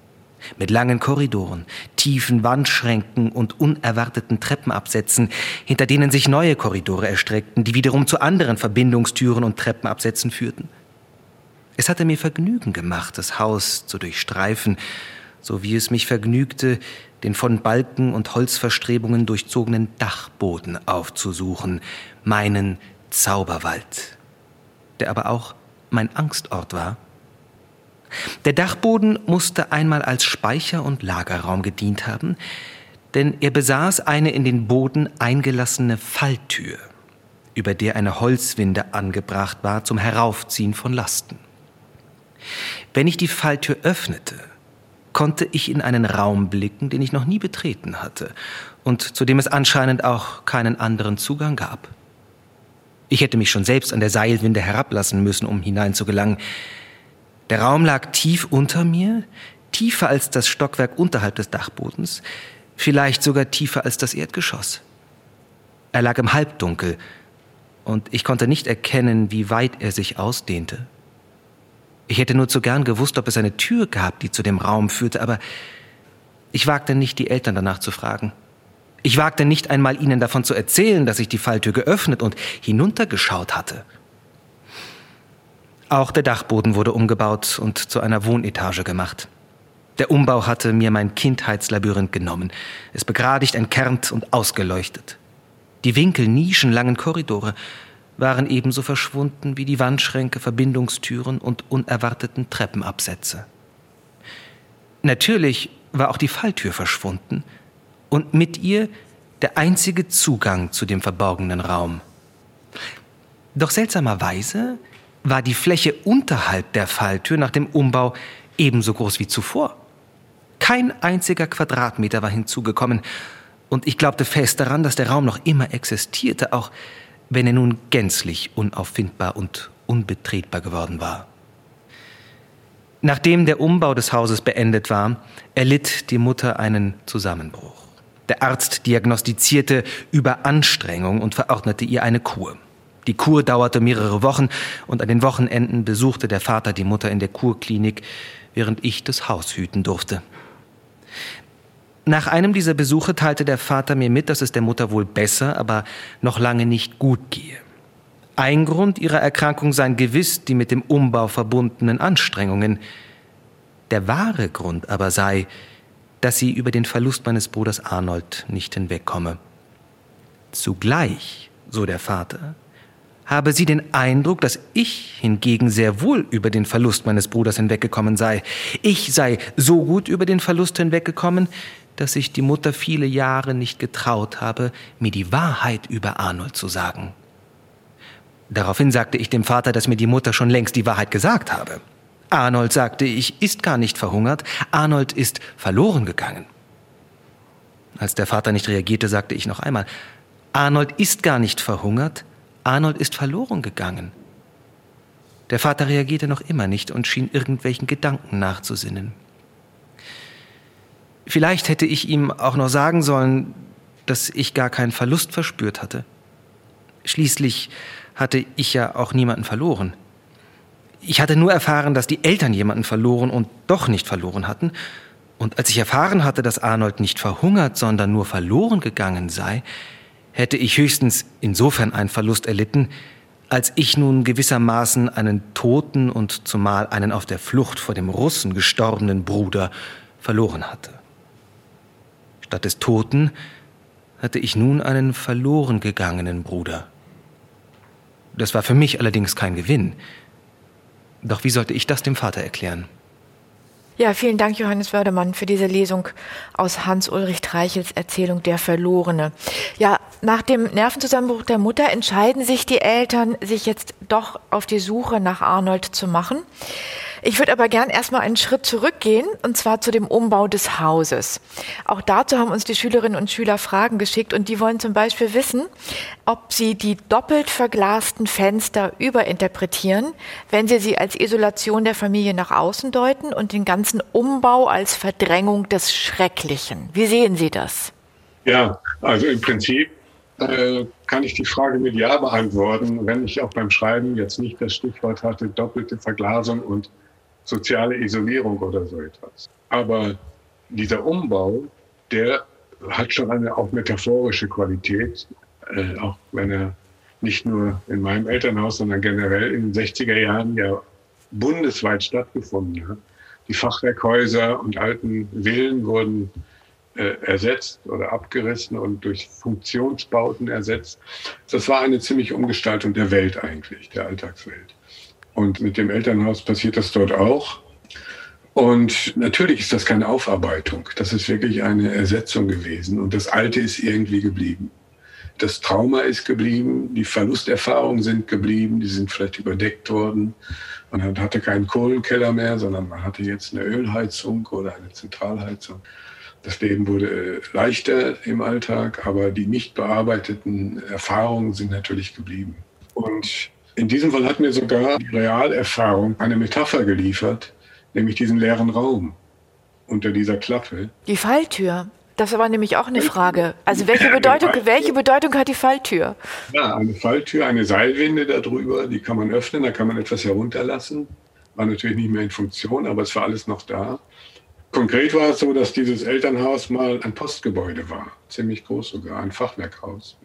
Mit langen Korridoren, tiefen Wandschränken und unerwarteten Treppenabsätzen, hinter denen sich neue Korridore erstreckten, die wiederum zu anderen Verbindungstüren und Treppenabsätzen führten. Es hatte mir Vergnügen gemacht, das Haus zu durchstreifen, so wie es mich vergnügte, den von Balken und Holzverstrebungen durchzogenen Dachboden aufzusuchen, meinen Zauberwald, der aber auch mein Angstort war. Der Dachboden musste einmal als Speicher und Lagerraum gedient haben, denn er besaß eine in den Boden eingelassene Falltür, über der eine Holzwinde angebracht war zum Heraufziehen von Lasten. Wenn ich die Falltür öffnete, konnte ich in einen Raum blicken, den ich noch nie betreten hatte und zu dem es anscheinend auch keinen anderen Zugang gab. Ich hätte mich schon selbst an der Seilwinde herablassen müssen, um hineinzugelangen. Der Raum lag tief unter mir, tiefer als das Stockwerk unterhalb des Dachbodens, vielleicht sogar tiefer als das Erdgeschoss. Er lag im Halbdunkel, und ich konnte nicht erkennen, wie weit er sich ausdehnte. Ich hätte nur zu gern gewusst, ob es eine Tür gab, die zu dem Raum führte, aber ich wagte nicht, die Eltern danach zu fragen. Ich wagte nicht einmal, ihnen davon zu erzählen, dass ich die Falltür geöffnet und hinuntergeschaut hatte. Auch der Dachboden wurde umgebaut und zu einer Wohnetage gemacht. Der Umbau hatte mir mein Kindheitslabyrinth genommen, es begradigt, entkernt und ausgeleuchtet. Die Winkel, Nischen, langen Korridore, waren ebenso verschwunden wie die Wandschränke, Verbindungstüren und unerwarteten Treppenabsätze. Natürlich war auch die Falltür verschwunden und mit ihr der einzige Zugang zu dem verborgenen Raum. Doch seltsamerweise war die Fläche unterhalb der Falltür nach dem Umbau ebenso groß wie zuvor. Kein einziger Quadratmeter war hinzugekommen, und ich glaubte fest daran, dass der Raum noch immer existierte, auch wenn er nun gänzlich unauffindbar und unbetretbar geworden war. Nachdem der Umbau des Hauses beendet war, erlitt die Mutter einen Zusammenbruch. Der Arzt diagnostizierte Überanstrengung und verordnete ihr eine Kur. Die Kur dauerte mehrere Wochen und an den Wochenenden besuchte der Vater die Mutter in der Kurklinik, während ich das Haus hüten durfte. Nach einem dieser Besuche teilte der Vater mir mit, dass es der Mutter wohl besser, aber noch lange nicht gut gehe. Ein Grund ihrer Erkrankung seien gewiss die mit dem Umbau verbundenen Anstrengungen. Der wahre Grund aber sei, dass sie über den Verlust meines Bruders Arnold nicht hinwegkomme. Zugleich, so der Vater, habe sie den Eindruck, dass ich hingegen sehr wohl über den Verlust meines Bruders hinweggekommen sei. Ich sei so gut über den Verlust hinweggekommen, dass sich die Mutter viele Jahre nicht getraut habe, mir die Wahrheit über Arnold zu sagen. Daraufhin sagte ich dem Vater, dass mir die Mutter schon längst die Wahrheit gesagt habe. Arnold, sagte ich, ist gar nicht verhungert, Arnold ist verloren gegangen. Als der Vater nicht reagierte, sagte ich noch einmal, Arnold ist gar nicht verhungert, Arnold ist verloren gegangen. Der Vater reagierte noch immer nicht und schien irgendwelchen Gedanken nachzusinnen. Vielleicht hätte ich ihm auch noch sagen sollen, dass ich gar keinen Verlust verspürt hatte. Schließlich hatte ich ja auch niemanden verloren. Ich hatte nur erfahren, dass die Eltern jemanden verloren und doch nicht verloren hatten. Und als ich erfahren hatte, dass Arnold nicht verhungert, sondern nur verloren gegangen sei, hätte ich höchstens insofern einen Verlust erlitten, als ich nun gewissermaßen einen toten und zumal einen auf der Flucht vor dem Russen gestorbenen Bruder verloren hatte. Statt des Toten hatte ich nun einen verloren gegangenen Bruder. Das war für mich allerdings kein Gewinn. Doch wie sollte ich das dem Vater erklären? Ja, vielen Dank, Johannes Wördemann, für diese Lesung aus Hans-Ulrich Treichels Erzählung Der Verlorene. Ja, nach dem Nervenzusammenbruch der Mutter entscheiden sich die Eltern, sich jetzt doch auf die Suche nach Arnold zu machen. Ich würde aber gern erstmal einen Schritt zurückgehen, und zwar zu dem Umbau des Hauses. Auch dazu haben uns die Schülerinnen und Schüler Fragen geschickt und die wollen zum Beispiel wissen, ob sie die doppelt verglasten Fenster überinterpretieren, wenn sie sie als Isolation der Familie nach außen deuten und den ganzen Umbau als Verdrängung des Schrecklichen. Wie sehen Sie das? Ja, also im Prinzip äh, kann ich die Frage mit Ja beantworten, wenn ich auch beim Schreiben jetzt nicht das Stichwort hatte, doppelte Verglasung und soziale Isolierung oder so etwas. Aber dieser Umbau, der hat schon eine auch metaphorische Qualität, äh, auch wenn er nicht nur in meinem Elternhaus, sondern generell in den 60er Jahren ja bundesweit stattgefunden hat. Die Fachwerkhäuser und alten Villen wurden äh, ersetzt oder abgerissen und durch Funktionsbauten ersetzt. Das war eine ziemliche Umgestaltung der Welt eigentlich, der Alltagswelt. Und mit dem Elternhaus passiert das dort auch. Und natürlich ist das keine Aufarbeitung. Das ist wirklich eine Ersetzung gewesen. Und das Alte ist irgendwie geblieben. Das Trauma ist geblieben, die Verlusterfahrungen sind geblieben, die sind vielleicht überdeckt worden. Man hatte keinen Kohlenkeller mehr, sondern man hatte jetzt eine Ölheizung oder eine Zentralheizung. Das Leben wurde äh, leichter im Alltag, aber die nicht bearbeiteten Erfahrungen sind natürlich geblieben. Und in diesem Fall hat mir sogar die Realerfahrung eine Metapher geliefert, nämlich diesen leeren Raum unter dieser Klappe. Die Falltür. Das war nämlich auch eine Frage. Also welche Bedeutung, welche Bedeutung hat die Falltür? Ja, eine Falltür, eine Seilwinde darüber, die kann man öffnen, da kann man etwas herunterlassen. War natürlich nicht mehr in Funktion, aber es war alles noch da. Konkret war es so, dass dieses Elternhaus mal ein Postgebäude war, ziemlich groß sogar, ein Fachwerkhaus.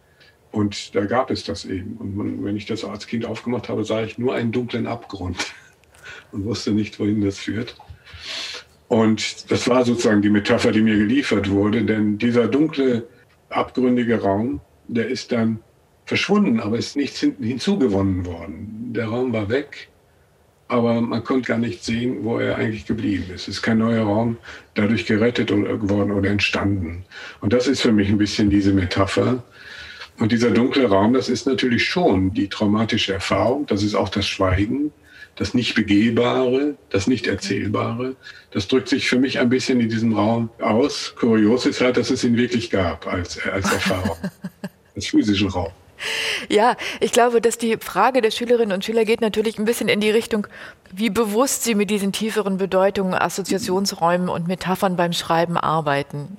Und da gab es das eben. Und wenn ich das als Kind aufgemacht habe, sah ich nur einen dunklen Abgrund (laughs) und wusste nicht, wohin das führt. Und das war sozusagen die Metapher, die mir geliefert wurde, denn dieser dunkle, abgründige Raum, der ist dann verschwunden, aber ist nichts hinzugewonnen worden. Der Raum war weg aber man konnte gar nicht sehen, wo er eigentlich geblieben ist. Es ist kein neuer Raum dadurch gerettet geworden oder entstanden. Und das ist für mich ein bisschen diese Metapher. Und dieser dunkle Raum, das ist natürlich schon die traumatische Erfahrung, das ist auch das Schweigen, das nicht begehbare, das nicht erzählbare. Das drückt sich für mich ein bisschen in diesem Raum aus. Kurios ist halt, dass es ihn wirklich gab als, als Erfahrung, (laughs) als physischen Raum. Ja, ich glaube, dass die Frage der Schülerinnen und Schüler geht natürlich ein bisschen in die Richtung, wie bewusst sie mit diesen tieferen Bedeutungen, Assoziationsräumen und Metaphern beim Schreiben arbeiten.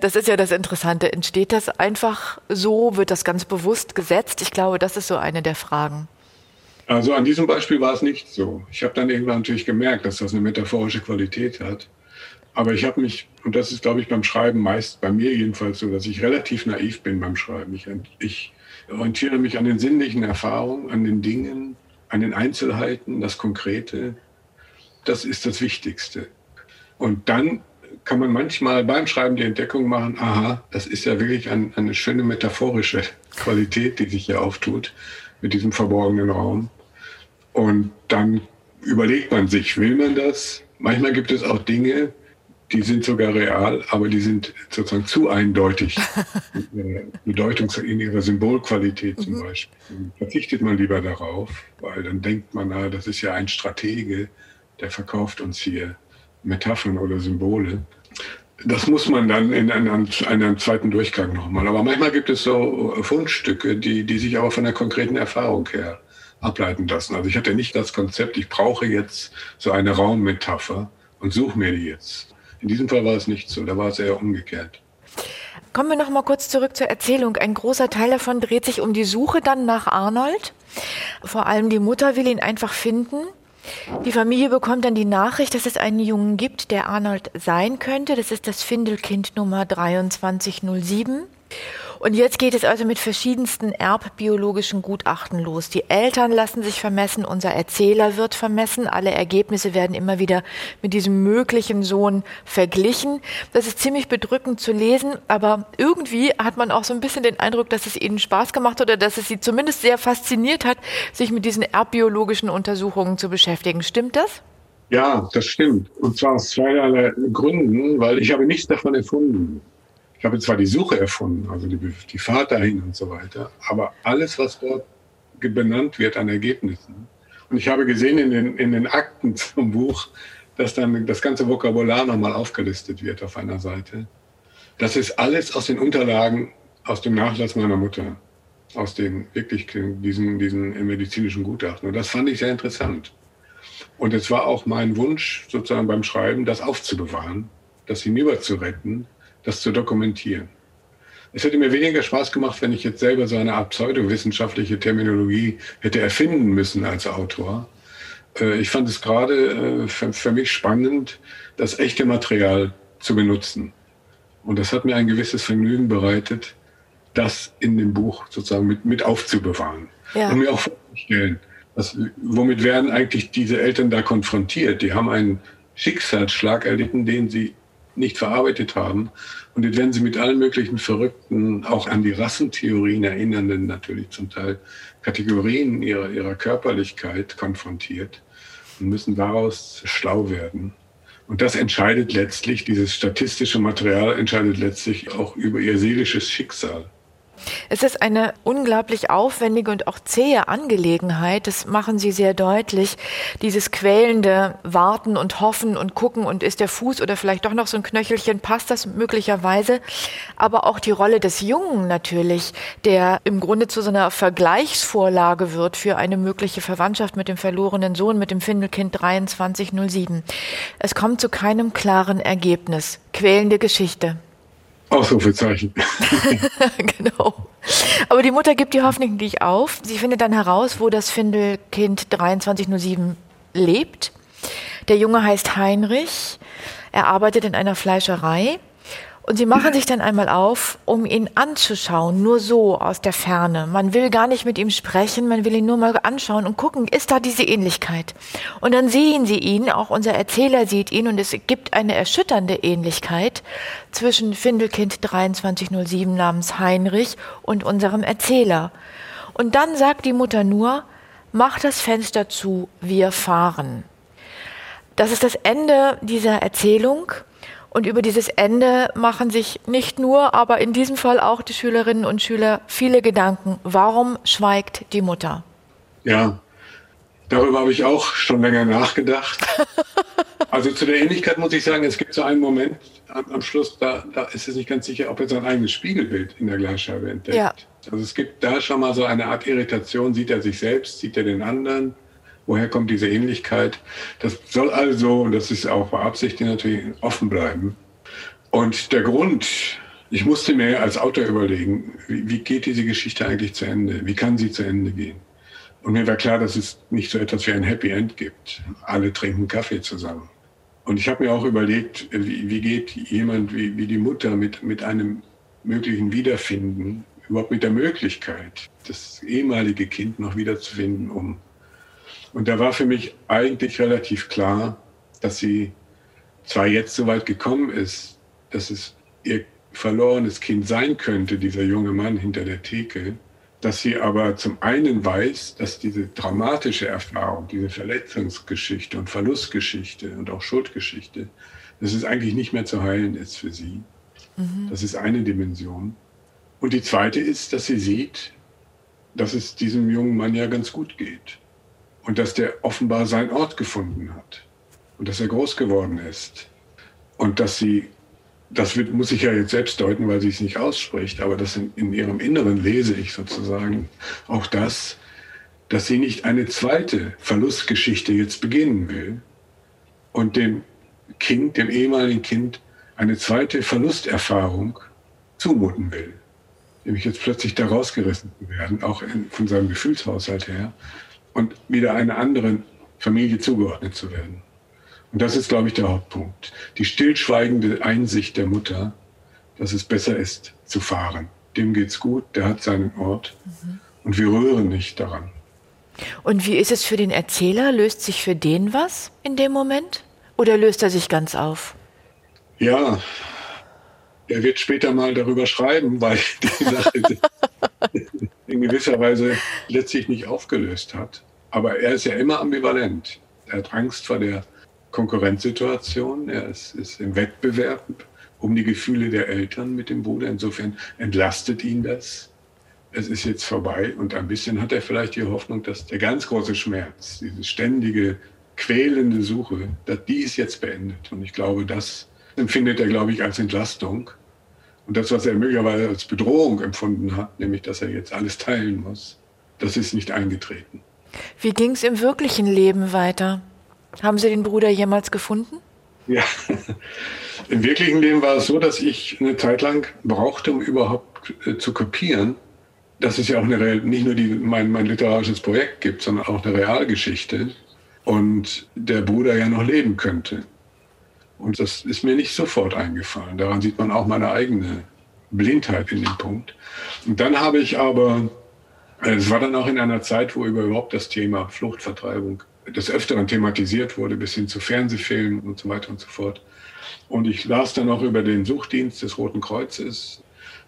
Das ist ja das Interessante. Entsteht das einfach so? Wird das ganz bewusst gesetzt? Ich glaube, das ist so eine der Fragen. Also an diesem Beispiel war es nicht so. Ich habe dann irgendwann natürlich gemerkt, dass das eine metaphorische Qualität hat. Aber ich habe mich, und das ist, glaube ich, beim Schreiben meist, bei mir jedenfalls so, dass ich relativ naiv bin beim Schreiben. Ich, ich orientiere mich an den sinnlichen Erfahrungen, an den Dingen, an den Einzelheiten, das Konkrete. Das ist das Wichtigste. Und dann kann man manchmal beim Schreiben die Entdeckung machen, aha, das ist ja wirklich ein, eine schöne metaphorische (laughs) Qualität, die sich hier auftut mit diesem verborgenen Raum. Und dann überlegt man sich, will man das? Manchmal gibt es auch Dinge, die sind sogar real, aber die sind sozusagen zu eindeutig. (laughs) Bedeutung in ihrer Symbolqualität zum mhm. Beispiel. Dann verzichtet man lieber darauf, weil dann denkt man, na, das ist ja ein Stratege, der verkauft uns hier Metaphern oder Symbole. Das muss man dann in einem, einem zweiten Durchgang nochmal. Aber manchmal gibt es so Fundstücke, die, die sich aber von der konkreten Erfahrung her ableiten lassen. Also ich hatte nicht das Konzept, ich brauche jetzt so eine Raummetapher und suche mir die jetzt. In diesem Fall war es nicht so, da war es eher umgekehrt. Kommen wir noch mal kurz zurück zur Erzählung. Ein großer Teil davon dreht sich um die Suche dann nach Arnold. Vor allem die Mutter will ihn einfach finden. Die Familie bekommt dann die Nachricht, dass es einen Jungen gibt, der Arnold sein könnte. Das ist das Findelkind Nummer 2307. Und jetzt geht es also mit verschiedensten erbbiologischen Gutachten los. Die Eltern lassen sich vermessen, unser Erzähler wird vermessen, alle Ergebnisse werden immer wieder mit diesem möglichen Sohn verglichen. Das ist ziemlich bedrückend zu lesen, aber irgendwie hat man auch so ein bisschen den Eindruck, dass es ihnen Spaß gemacht oder dass es sie zumindest sehr fasziniert hat, sich mit diesen erbbiologischen Untersuchungen zu beschäftigen. Stimmt das? Ja, das stimmt. Und zwar aus zweierlei Gründen, weil ich habe nichts davon erfunden. Ich habe zwar die Suche erfunden, also die, die Fahrt dahin und so weiter, aber alles, was dort benannt wird an Ergebnissen, Und ich habe gesehen in den, in den Akten (laughs) zum Buch, dass dann das ganze Vokabular nochmal aufgelistet wird auf einer Seite. Das ist alles aus den Unterlagen aus dem Nachlass meiner Mutter, aus dem wirklich diesen, diesen medizinischen Gutachten. Und das fand ich sehr interessant. Und es war auch mein Wunsch, sozusagen beim Schreiben, das aufzubewahren, das hinüberzuretten, das zu dokumentieren. Es hätte mir weniger Spaß gemacht, wenn ich jetzt selber so eine Art pseudowissenschaftliche Terminologie hätte erfinden müssen als Autor. Äh, ich fand es gerade äh, für mich spannend, das echte Material zu benutzen. Und das hat mir ein gewisses Vergnügen bereitet, das in dem Buch sozusagen mit, mit aufzubewahren. Ja. Und mir auch vorzustellen, was, womit werden eigentlich diese Eltern da konfrontiert? Die haben einen Schicksalsschlag erlitten, den sie nicht verarbeitet haben. Und jetzt werden sie mit allen möglichen verrückten, auch an die Rassentheorien erinnernden, natürlich zum Teil Kategorien ihrer, ihrer Körperlichkeit konfrontiert und müssen daraus schlau werden. Und das entscheidet letztlich, dieses statistische Material entscheidet letztlich auch über ihr seelisches Schicksal. Es ist eine unglaublich aufwendige und auch zähe Angelegenheit. Das machen Sie sehr deutlich. Dieses quälende Warten und Hoffen und Gucken und ist der Fuß oder vielleicht doch noch so ein Knöchelchen, passt das möglicherweise? Aber auch die Rolle des Jungen natürlich, der im Grunde zu so einer Vergleichsvorlage wird für eine mögliche Verwandtschaft mit dem verlorenen Sohn, mit dem Findelkind 2307. Es kommt zu keinem klaren Ergebnis. Quälende Geschichte. Ausrufezeichen. (laughs) genau. Aber die Mutter gibt die Hoffnung nicht auf. Sie findet dann heraus, wo das Findelkind 2307 lebt. Der Junge heißt Heinrich. Er arbeitet in einer Fleischerei. Und sie machen sich dann einmal auf, um ihn anzuschauen, nur so aus der Ferne. Man will gar nicht mit ihm sprechen, man will ihn nur mal anschauen und gucken, ist da diese Ähnlichkeit? Und dann sehen sie ihn, auch unser Erzähler sieht ihn und es gibt eine erschütternde Ähnlichkeit zwischen Findelkind 2307 namens Heinrich und unserem Erzähler. Und dann sagt die Mutter nur, mach das Fenster zu, wir fahren. Das ist das Ende dieser Erzählung. Und über dieses Ende machen sich nicht nur, aber in diesem Fall auch die Schülerinnen und Schüler viele Gedanken. Warum schweigt die Mutter? Ja, darüber habe ich auch schon länger nachgedacht. (laughs) also zu der Ähnlichkeit muss ich sagen, es gibt so einen Moment am, am Schluss, da, da, ist es nicht ganz sicher, ob er sein eigenes Spiegelbild in der Glasscheibe entdeckt. Ja. Also es gibt da schon mal so eine Art Irritation. Sieht er sich selbst, sieht er den anderen? Woher kommt diese Ähnlichkeit? Das soll also, und das ist auch beabsichtigt natürlich, offen bleiben. Und der Grund, ich musste mir als Autor überlegen, wie, wie geht diese Geschichte eigentlich zu Ende? Wie kann sie zu Ende gehen? Und mir war klar, dass es nicht so etwas wie ein Happy End gibt. Alle trinken Kaffee zusammen. Und ich habe mir auch überlegt, wie, wie geht jemand wie, wie die Mutter mit, mit einem möglichen Wiederfinden, überhaupt mit der Möglichkeit, das ehemalige Kind noch wiederzufinden, um und da war für mich eigentlich relativ klar, dass sie zwar jetzt so weit gekommen ist, dass es ihr verlorenes Kind sein könnte, dieser junge Mann hinter der Theke, dass sie aber zum einen weiß, dass diese dramatische Erfahrung, diese Verletzungsgeschichte und Verlustgeschichte und auch Schuldgeschichte, dass es eigentlich nicht mehr zu heilen ist für sie. Mhm. Das ist eine Dimension. Und die zweite ist, dass sie sieht, dass es diesem jungen Mann ja ganz gut geht und dass der offenbar seinen Ort gefunden hat. Und dass er groß geworden ist. Und dass sie, das wird, muss ich ja jetzt selbst deuten, weil sie es nicht ausspricht, aber das in, in ihrem Inneren lese ich sozusagen auch das, dass sie nicht eine zweite Verlustgeschichte jetzt beginnen will und dem Kind, dem ehemaligen Kind, eine zweite Verlusterfahrung zumuten will. Nämlich jetzt plötzlich da rausgerissen zu werden, auch in, von seinem Gefühlshaushalt her, und wieder einer anderen Familie zugeordnet zu werden. Und das ist, glaube ich, der Hauptpunkt. Die stillschweigende Einsicht der Mutter, dass es besser ist, zu fahren. Dem geht's gut, der hat seinen Ort. Mhm. Und wir rühren nicht daran. Und wie ist es für den Erzähler? Löst sich für den was in dem Moment? Oder löst er sich ganz auf? Ja, er wird später mal darüber schreiben, weil die Sache (laughs) in gewisser Weise letztlich nicht aufgelöst hat. Aber er ist ja immer ambivalent. Er hat Angst vor der Konkurrenzsituation, er ist, ist im Wettbewerb um die Gefühle der Eltern mit dem Bruder. Insofern entlastet ihn das. es ist jetzt vorbei und ein bisschen hat er vielleicht die Hoffnung, dass der ganz große Schmerz, diese ständige, quälende Suche, dass die ist jetzt beendet. Und ich glaube, das empfindet er, glaube ich, als Entlastung. Und das, was er möglicherweise als Bedrohung empfunden hat, nämlich, dass er jetzt alles teilen muss, das ist nicht eingetreten. Wie ging es im wirklichen Leben weiter? Haben Sie den Bruder jemals gefunden? Ja, im wirklichen Leben war es so, dass ich eine Zeit lang brauchte, um überhaupt äh, zu kopieren, dass es ja auch eine, nicht nur die, mein, mein literarisches Projekt gibt, sondern auch eine Realgeschichte und der Bruder ja noch leben könnte. Und das ist mir nicht sofort eingefallen. Daran sieht man auch meine eigene Blindheit in dem Punkt. Und dann habe ich aber, es war dann auch in einer Zeit, wo überhaupt das Thema Fluchtvertreibung des Öfteren thematisiert wurde, bis hin zu Fernsehfilmen und so weiter und so fort. Und ich las dann auch über den Suchdienst des Roten Kreuzes.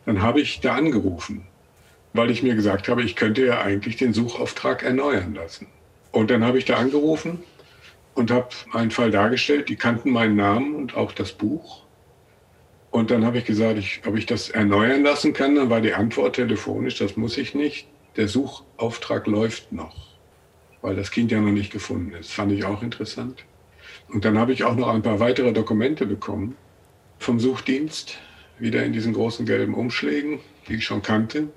Dann habe ich da angerufen, weil ich mir gesagt habe, ich könnte ja eigentlich den Suchauftrag erneuern lassen. Und dann habe ich da angerufen und habe einen Fall dargestellt. Die kannten meinen Namen und auch das Buch. Und dann habe ich gesagt, ich, ob ich das erneuern lassen kann. Dann war die Antwort telefonisch, das muss ich nicht. Der Suchauftrag läuft noch weil das Kind ja noch nicht gefunden ist. Fand ich auch interessant. Und dann habe ich auch noch ein paar weitere Dokumente bekommen vom Suchdienst, wieder in diesen großen gelben Umschlägen, die ich schon kannte.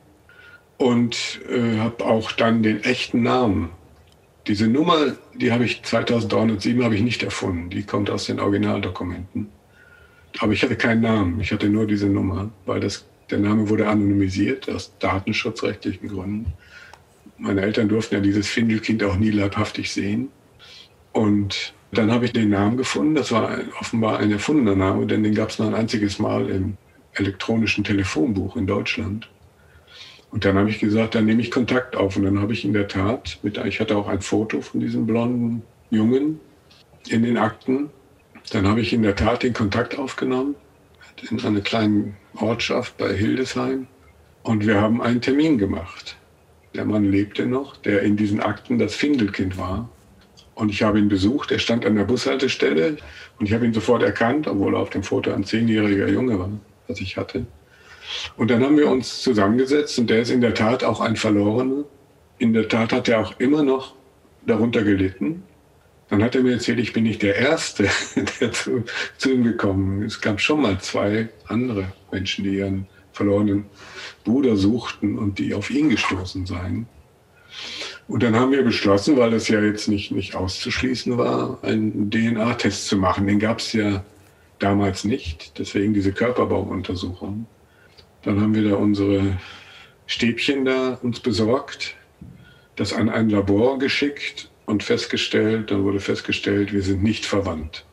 Und äh, habe auch dann den echten Namen. Diese Nummer, die habe ich 2307 habe ich nicht erfunden. Die kommt aus den Originaldokumenten. Aber ich hatte keinen Namen. Ich hatte nur diese Nummer, weil das, der Name wurde anonymisiert aus datenschutzrechtlichen Gründen meine Eltern durften ja dieses Findelkind auch nie leibhaftig sehen. Und dann habe ich den Namen gefunden. Das war offenbar ein erfundener Name, denn den gab es nur ein einziges Mal im elektronischen Telefonbuch in Deutschland. Und dann habe ich gesagt, dann nehme ich Kontakt auf. Und dann habe ich in der Tat, mit, ich hatte auch ein Foto von diesem blonden Jungen in den Akten. Dann habe ich in der Tat den Kontakt aufgenommen in einer kleinen Ortschaft bei Hildesheim. Und wir haben einen Termin gemacht. Der Mann lebte noch, der in diesen Akten das Findelkind war. Und ich habe ihn besucht. Er stand an der Bushaltestelle und ich habe ihn sofort erkannt, obwohl er auf dem Foto ein zehnjähriger Junge war, was ich hatte. Und dann haben wir uns zusammengesetzt und der ist in der Tat auch ein Verlorener. In der Tat hat er auch immer noch darunter gelitten. Dann hat er mir erzählt, ich bin nicht der Erste, (laughs) der zu, zu ihm gekommen ist. Es gab schon mal zwei andere Menschen, die ihren verlorenen Bruder suchten und die auf ihn gestoßen seien. Und dann haben wir beschlossen, weil es ja jetzt nicht, nicht auszuschließen war, einen DNA-Test zu machen. Den gab es ja damals nicht, deswegen diese Körperbaumuntersuchung. Dann haben wir da unsere Stäbchen da uns besorgt, das an ein Labor geschickt und festgestellt, dann wurde festgestellt, wir sind nicht verwandt.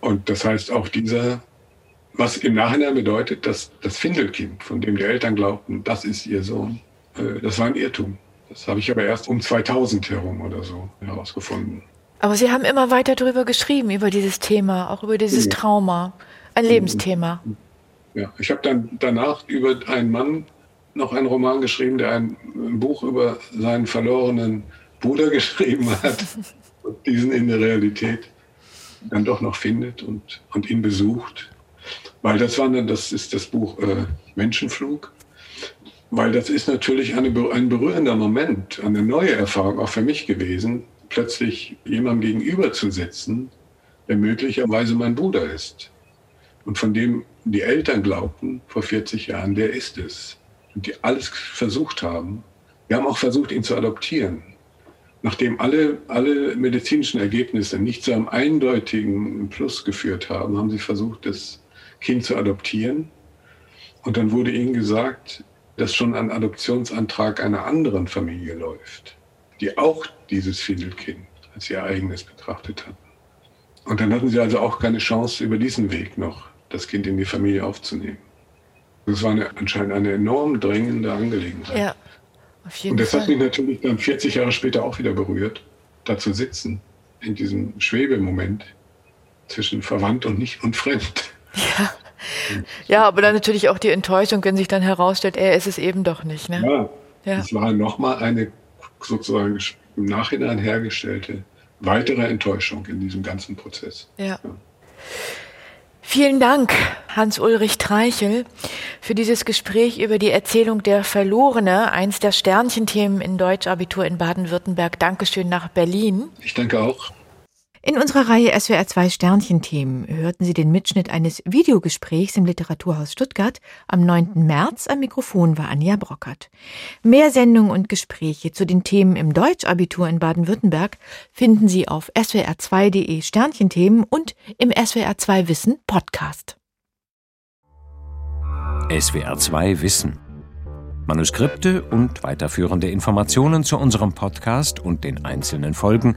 Und das heißt, auch dieser was im Nachhinein bedeutet, dass das Findelkind, von dem die Eltern glaubten, das ist ihr Sohn, äh, das war ein Irrtum. Das habe ich aber erst um 2000 herum oder so herausgefunden. Aber Sie haben immer weiter darüber geschrieben, über dieses Thema, auch über dieses Trauma, ein Lebensthema. Ja, ich habe dann danach über einen Mann noch einen Roman geschrieben, der ein Buch über seinen verlorenen Bruder (laughs) geschrieben hat und diesen in der Realität dann doch noch findet und, und ihn besucht. Weil das war dann, das ist das Buch äh, Menschenflug. Weil das ist natürlich eine, ein berührender Moment, eine neue Erfahrung auch für mich gewesen, plötzlich jemandem gegenüber zu sitzen, der möglicherweise mein Bruder ist. Und von dem die Eltern glaubten vor 40 Jahren, der ist es. Und die alles versucht haben. Wir haben auch versucht, ihn zu adoptieren. Nachdem alle, alle medizinischen Ergebnisse nicht zu einem eindeutigen Plus geführt haben, haben sie versucht, das Kind zu adoptieren. Und dann wurde ihnen gesagt, dass schon ein Adoptionsantrag einer anderen Familie läuft, die auch dieses Findelkind als ihr eigenes betrachtet hatten. Und dann hatten sie also auch keine Chance, über diesen Weg noch das Kind in die Familie aufzunehmen. Das war eine, anscheinend eine enorm drängende Angelegenheit. Ja, Und das Fall. hat mich natürlich dann 40 Jahre später auch wieder berührt, da zu sitzen, in diesem Schwebemoment zwischen verwandt und nicht und fremd. Ja. Ja, aber dann natürlich auch die Enttäuschung, wenn sich dann herausstellt, er ist es eben doch nicht. Ne? Ja, ja. es war nochmal eine sozusagen im Nachhinein hergestellte weitere Enttäuschung in diesem ganzen Prozess. Ja. ja. Vielen Dank, Hans-Ulrich Treichel, für dieses Gespräch über die Erzählung Der Verlorene, eins der Sternchenthemen in Deutschabitur in Baden-Württemberg. Dankeschön nach Berlin. Ich danke auch. In unserer Reihe SWR 2 Sternchenthemen hörten Sie den Mitschnitt eines Videogesprächs im Literaturhaus Stuttgart. Am 9. März am Mikrofon war Anja Brockert. Mehr Sendungen und Gespräche zu den Themen im Deutschabitur in Baden-Württemberg finden Sie auf swr2.de Sternchenthemen und im SWR 2 Wissen Podcast. SWR 2 Wissen. Manuskripte und weiterführende Informationen zu unserem Podcast und den einzelnen Folgen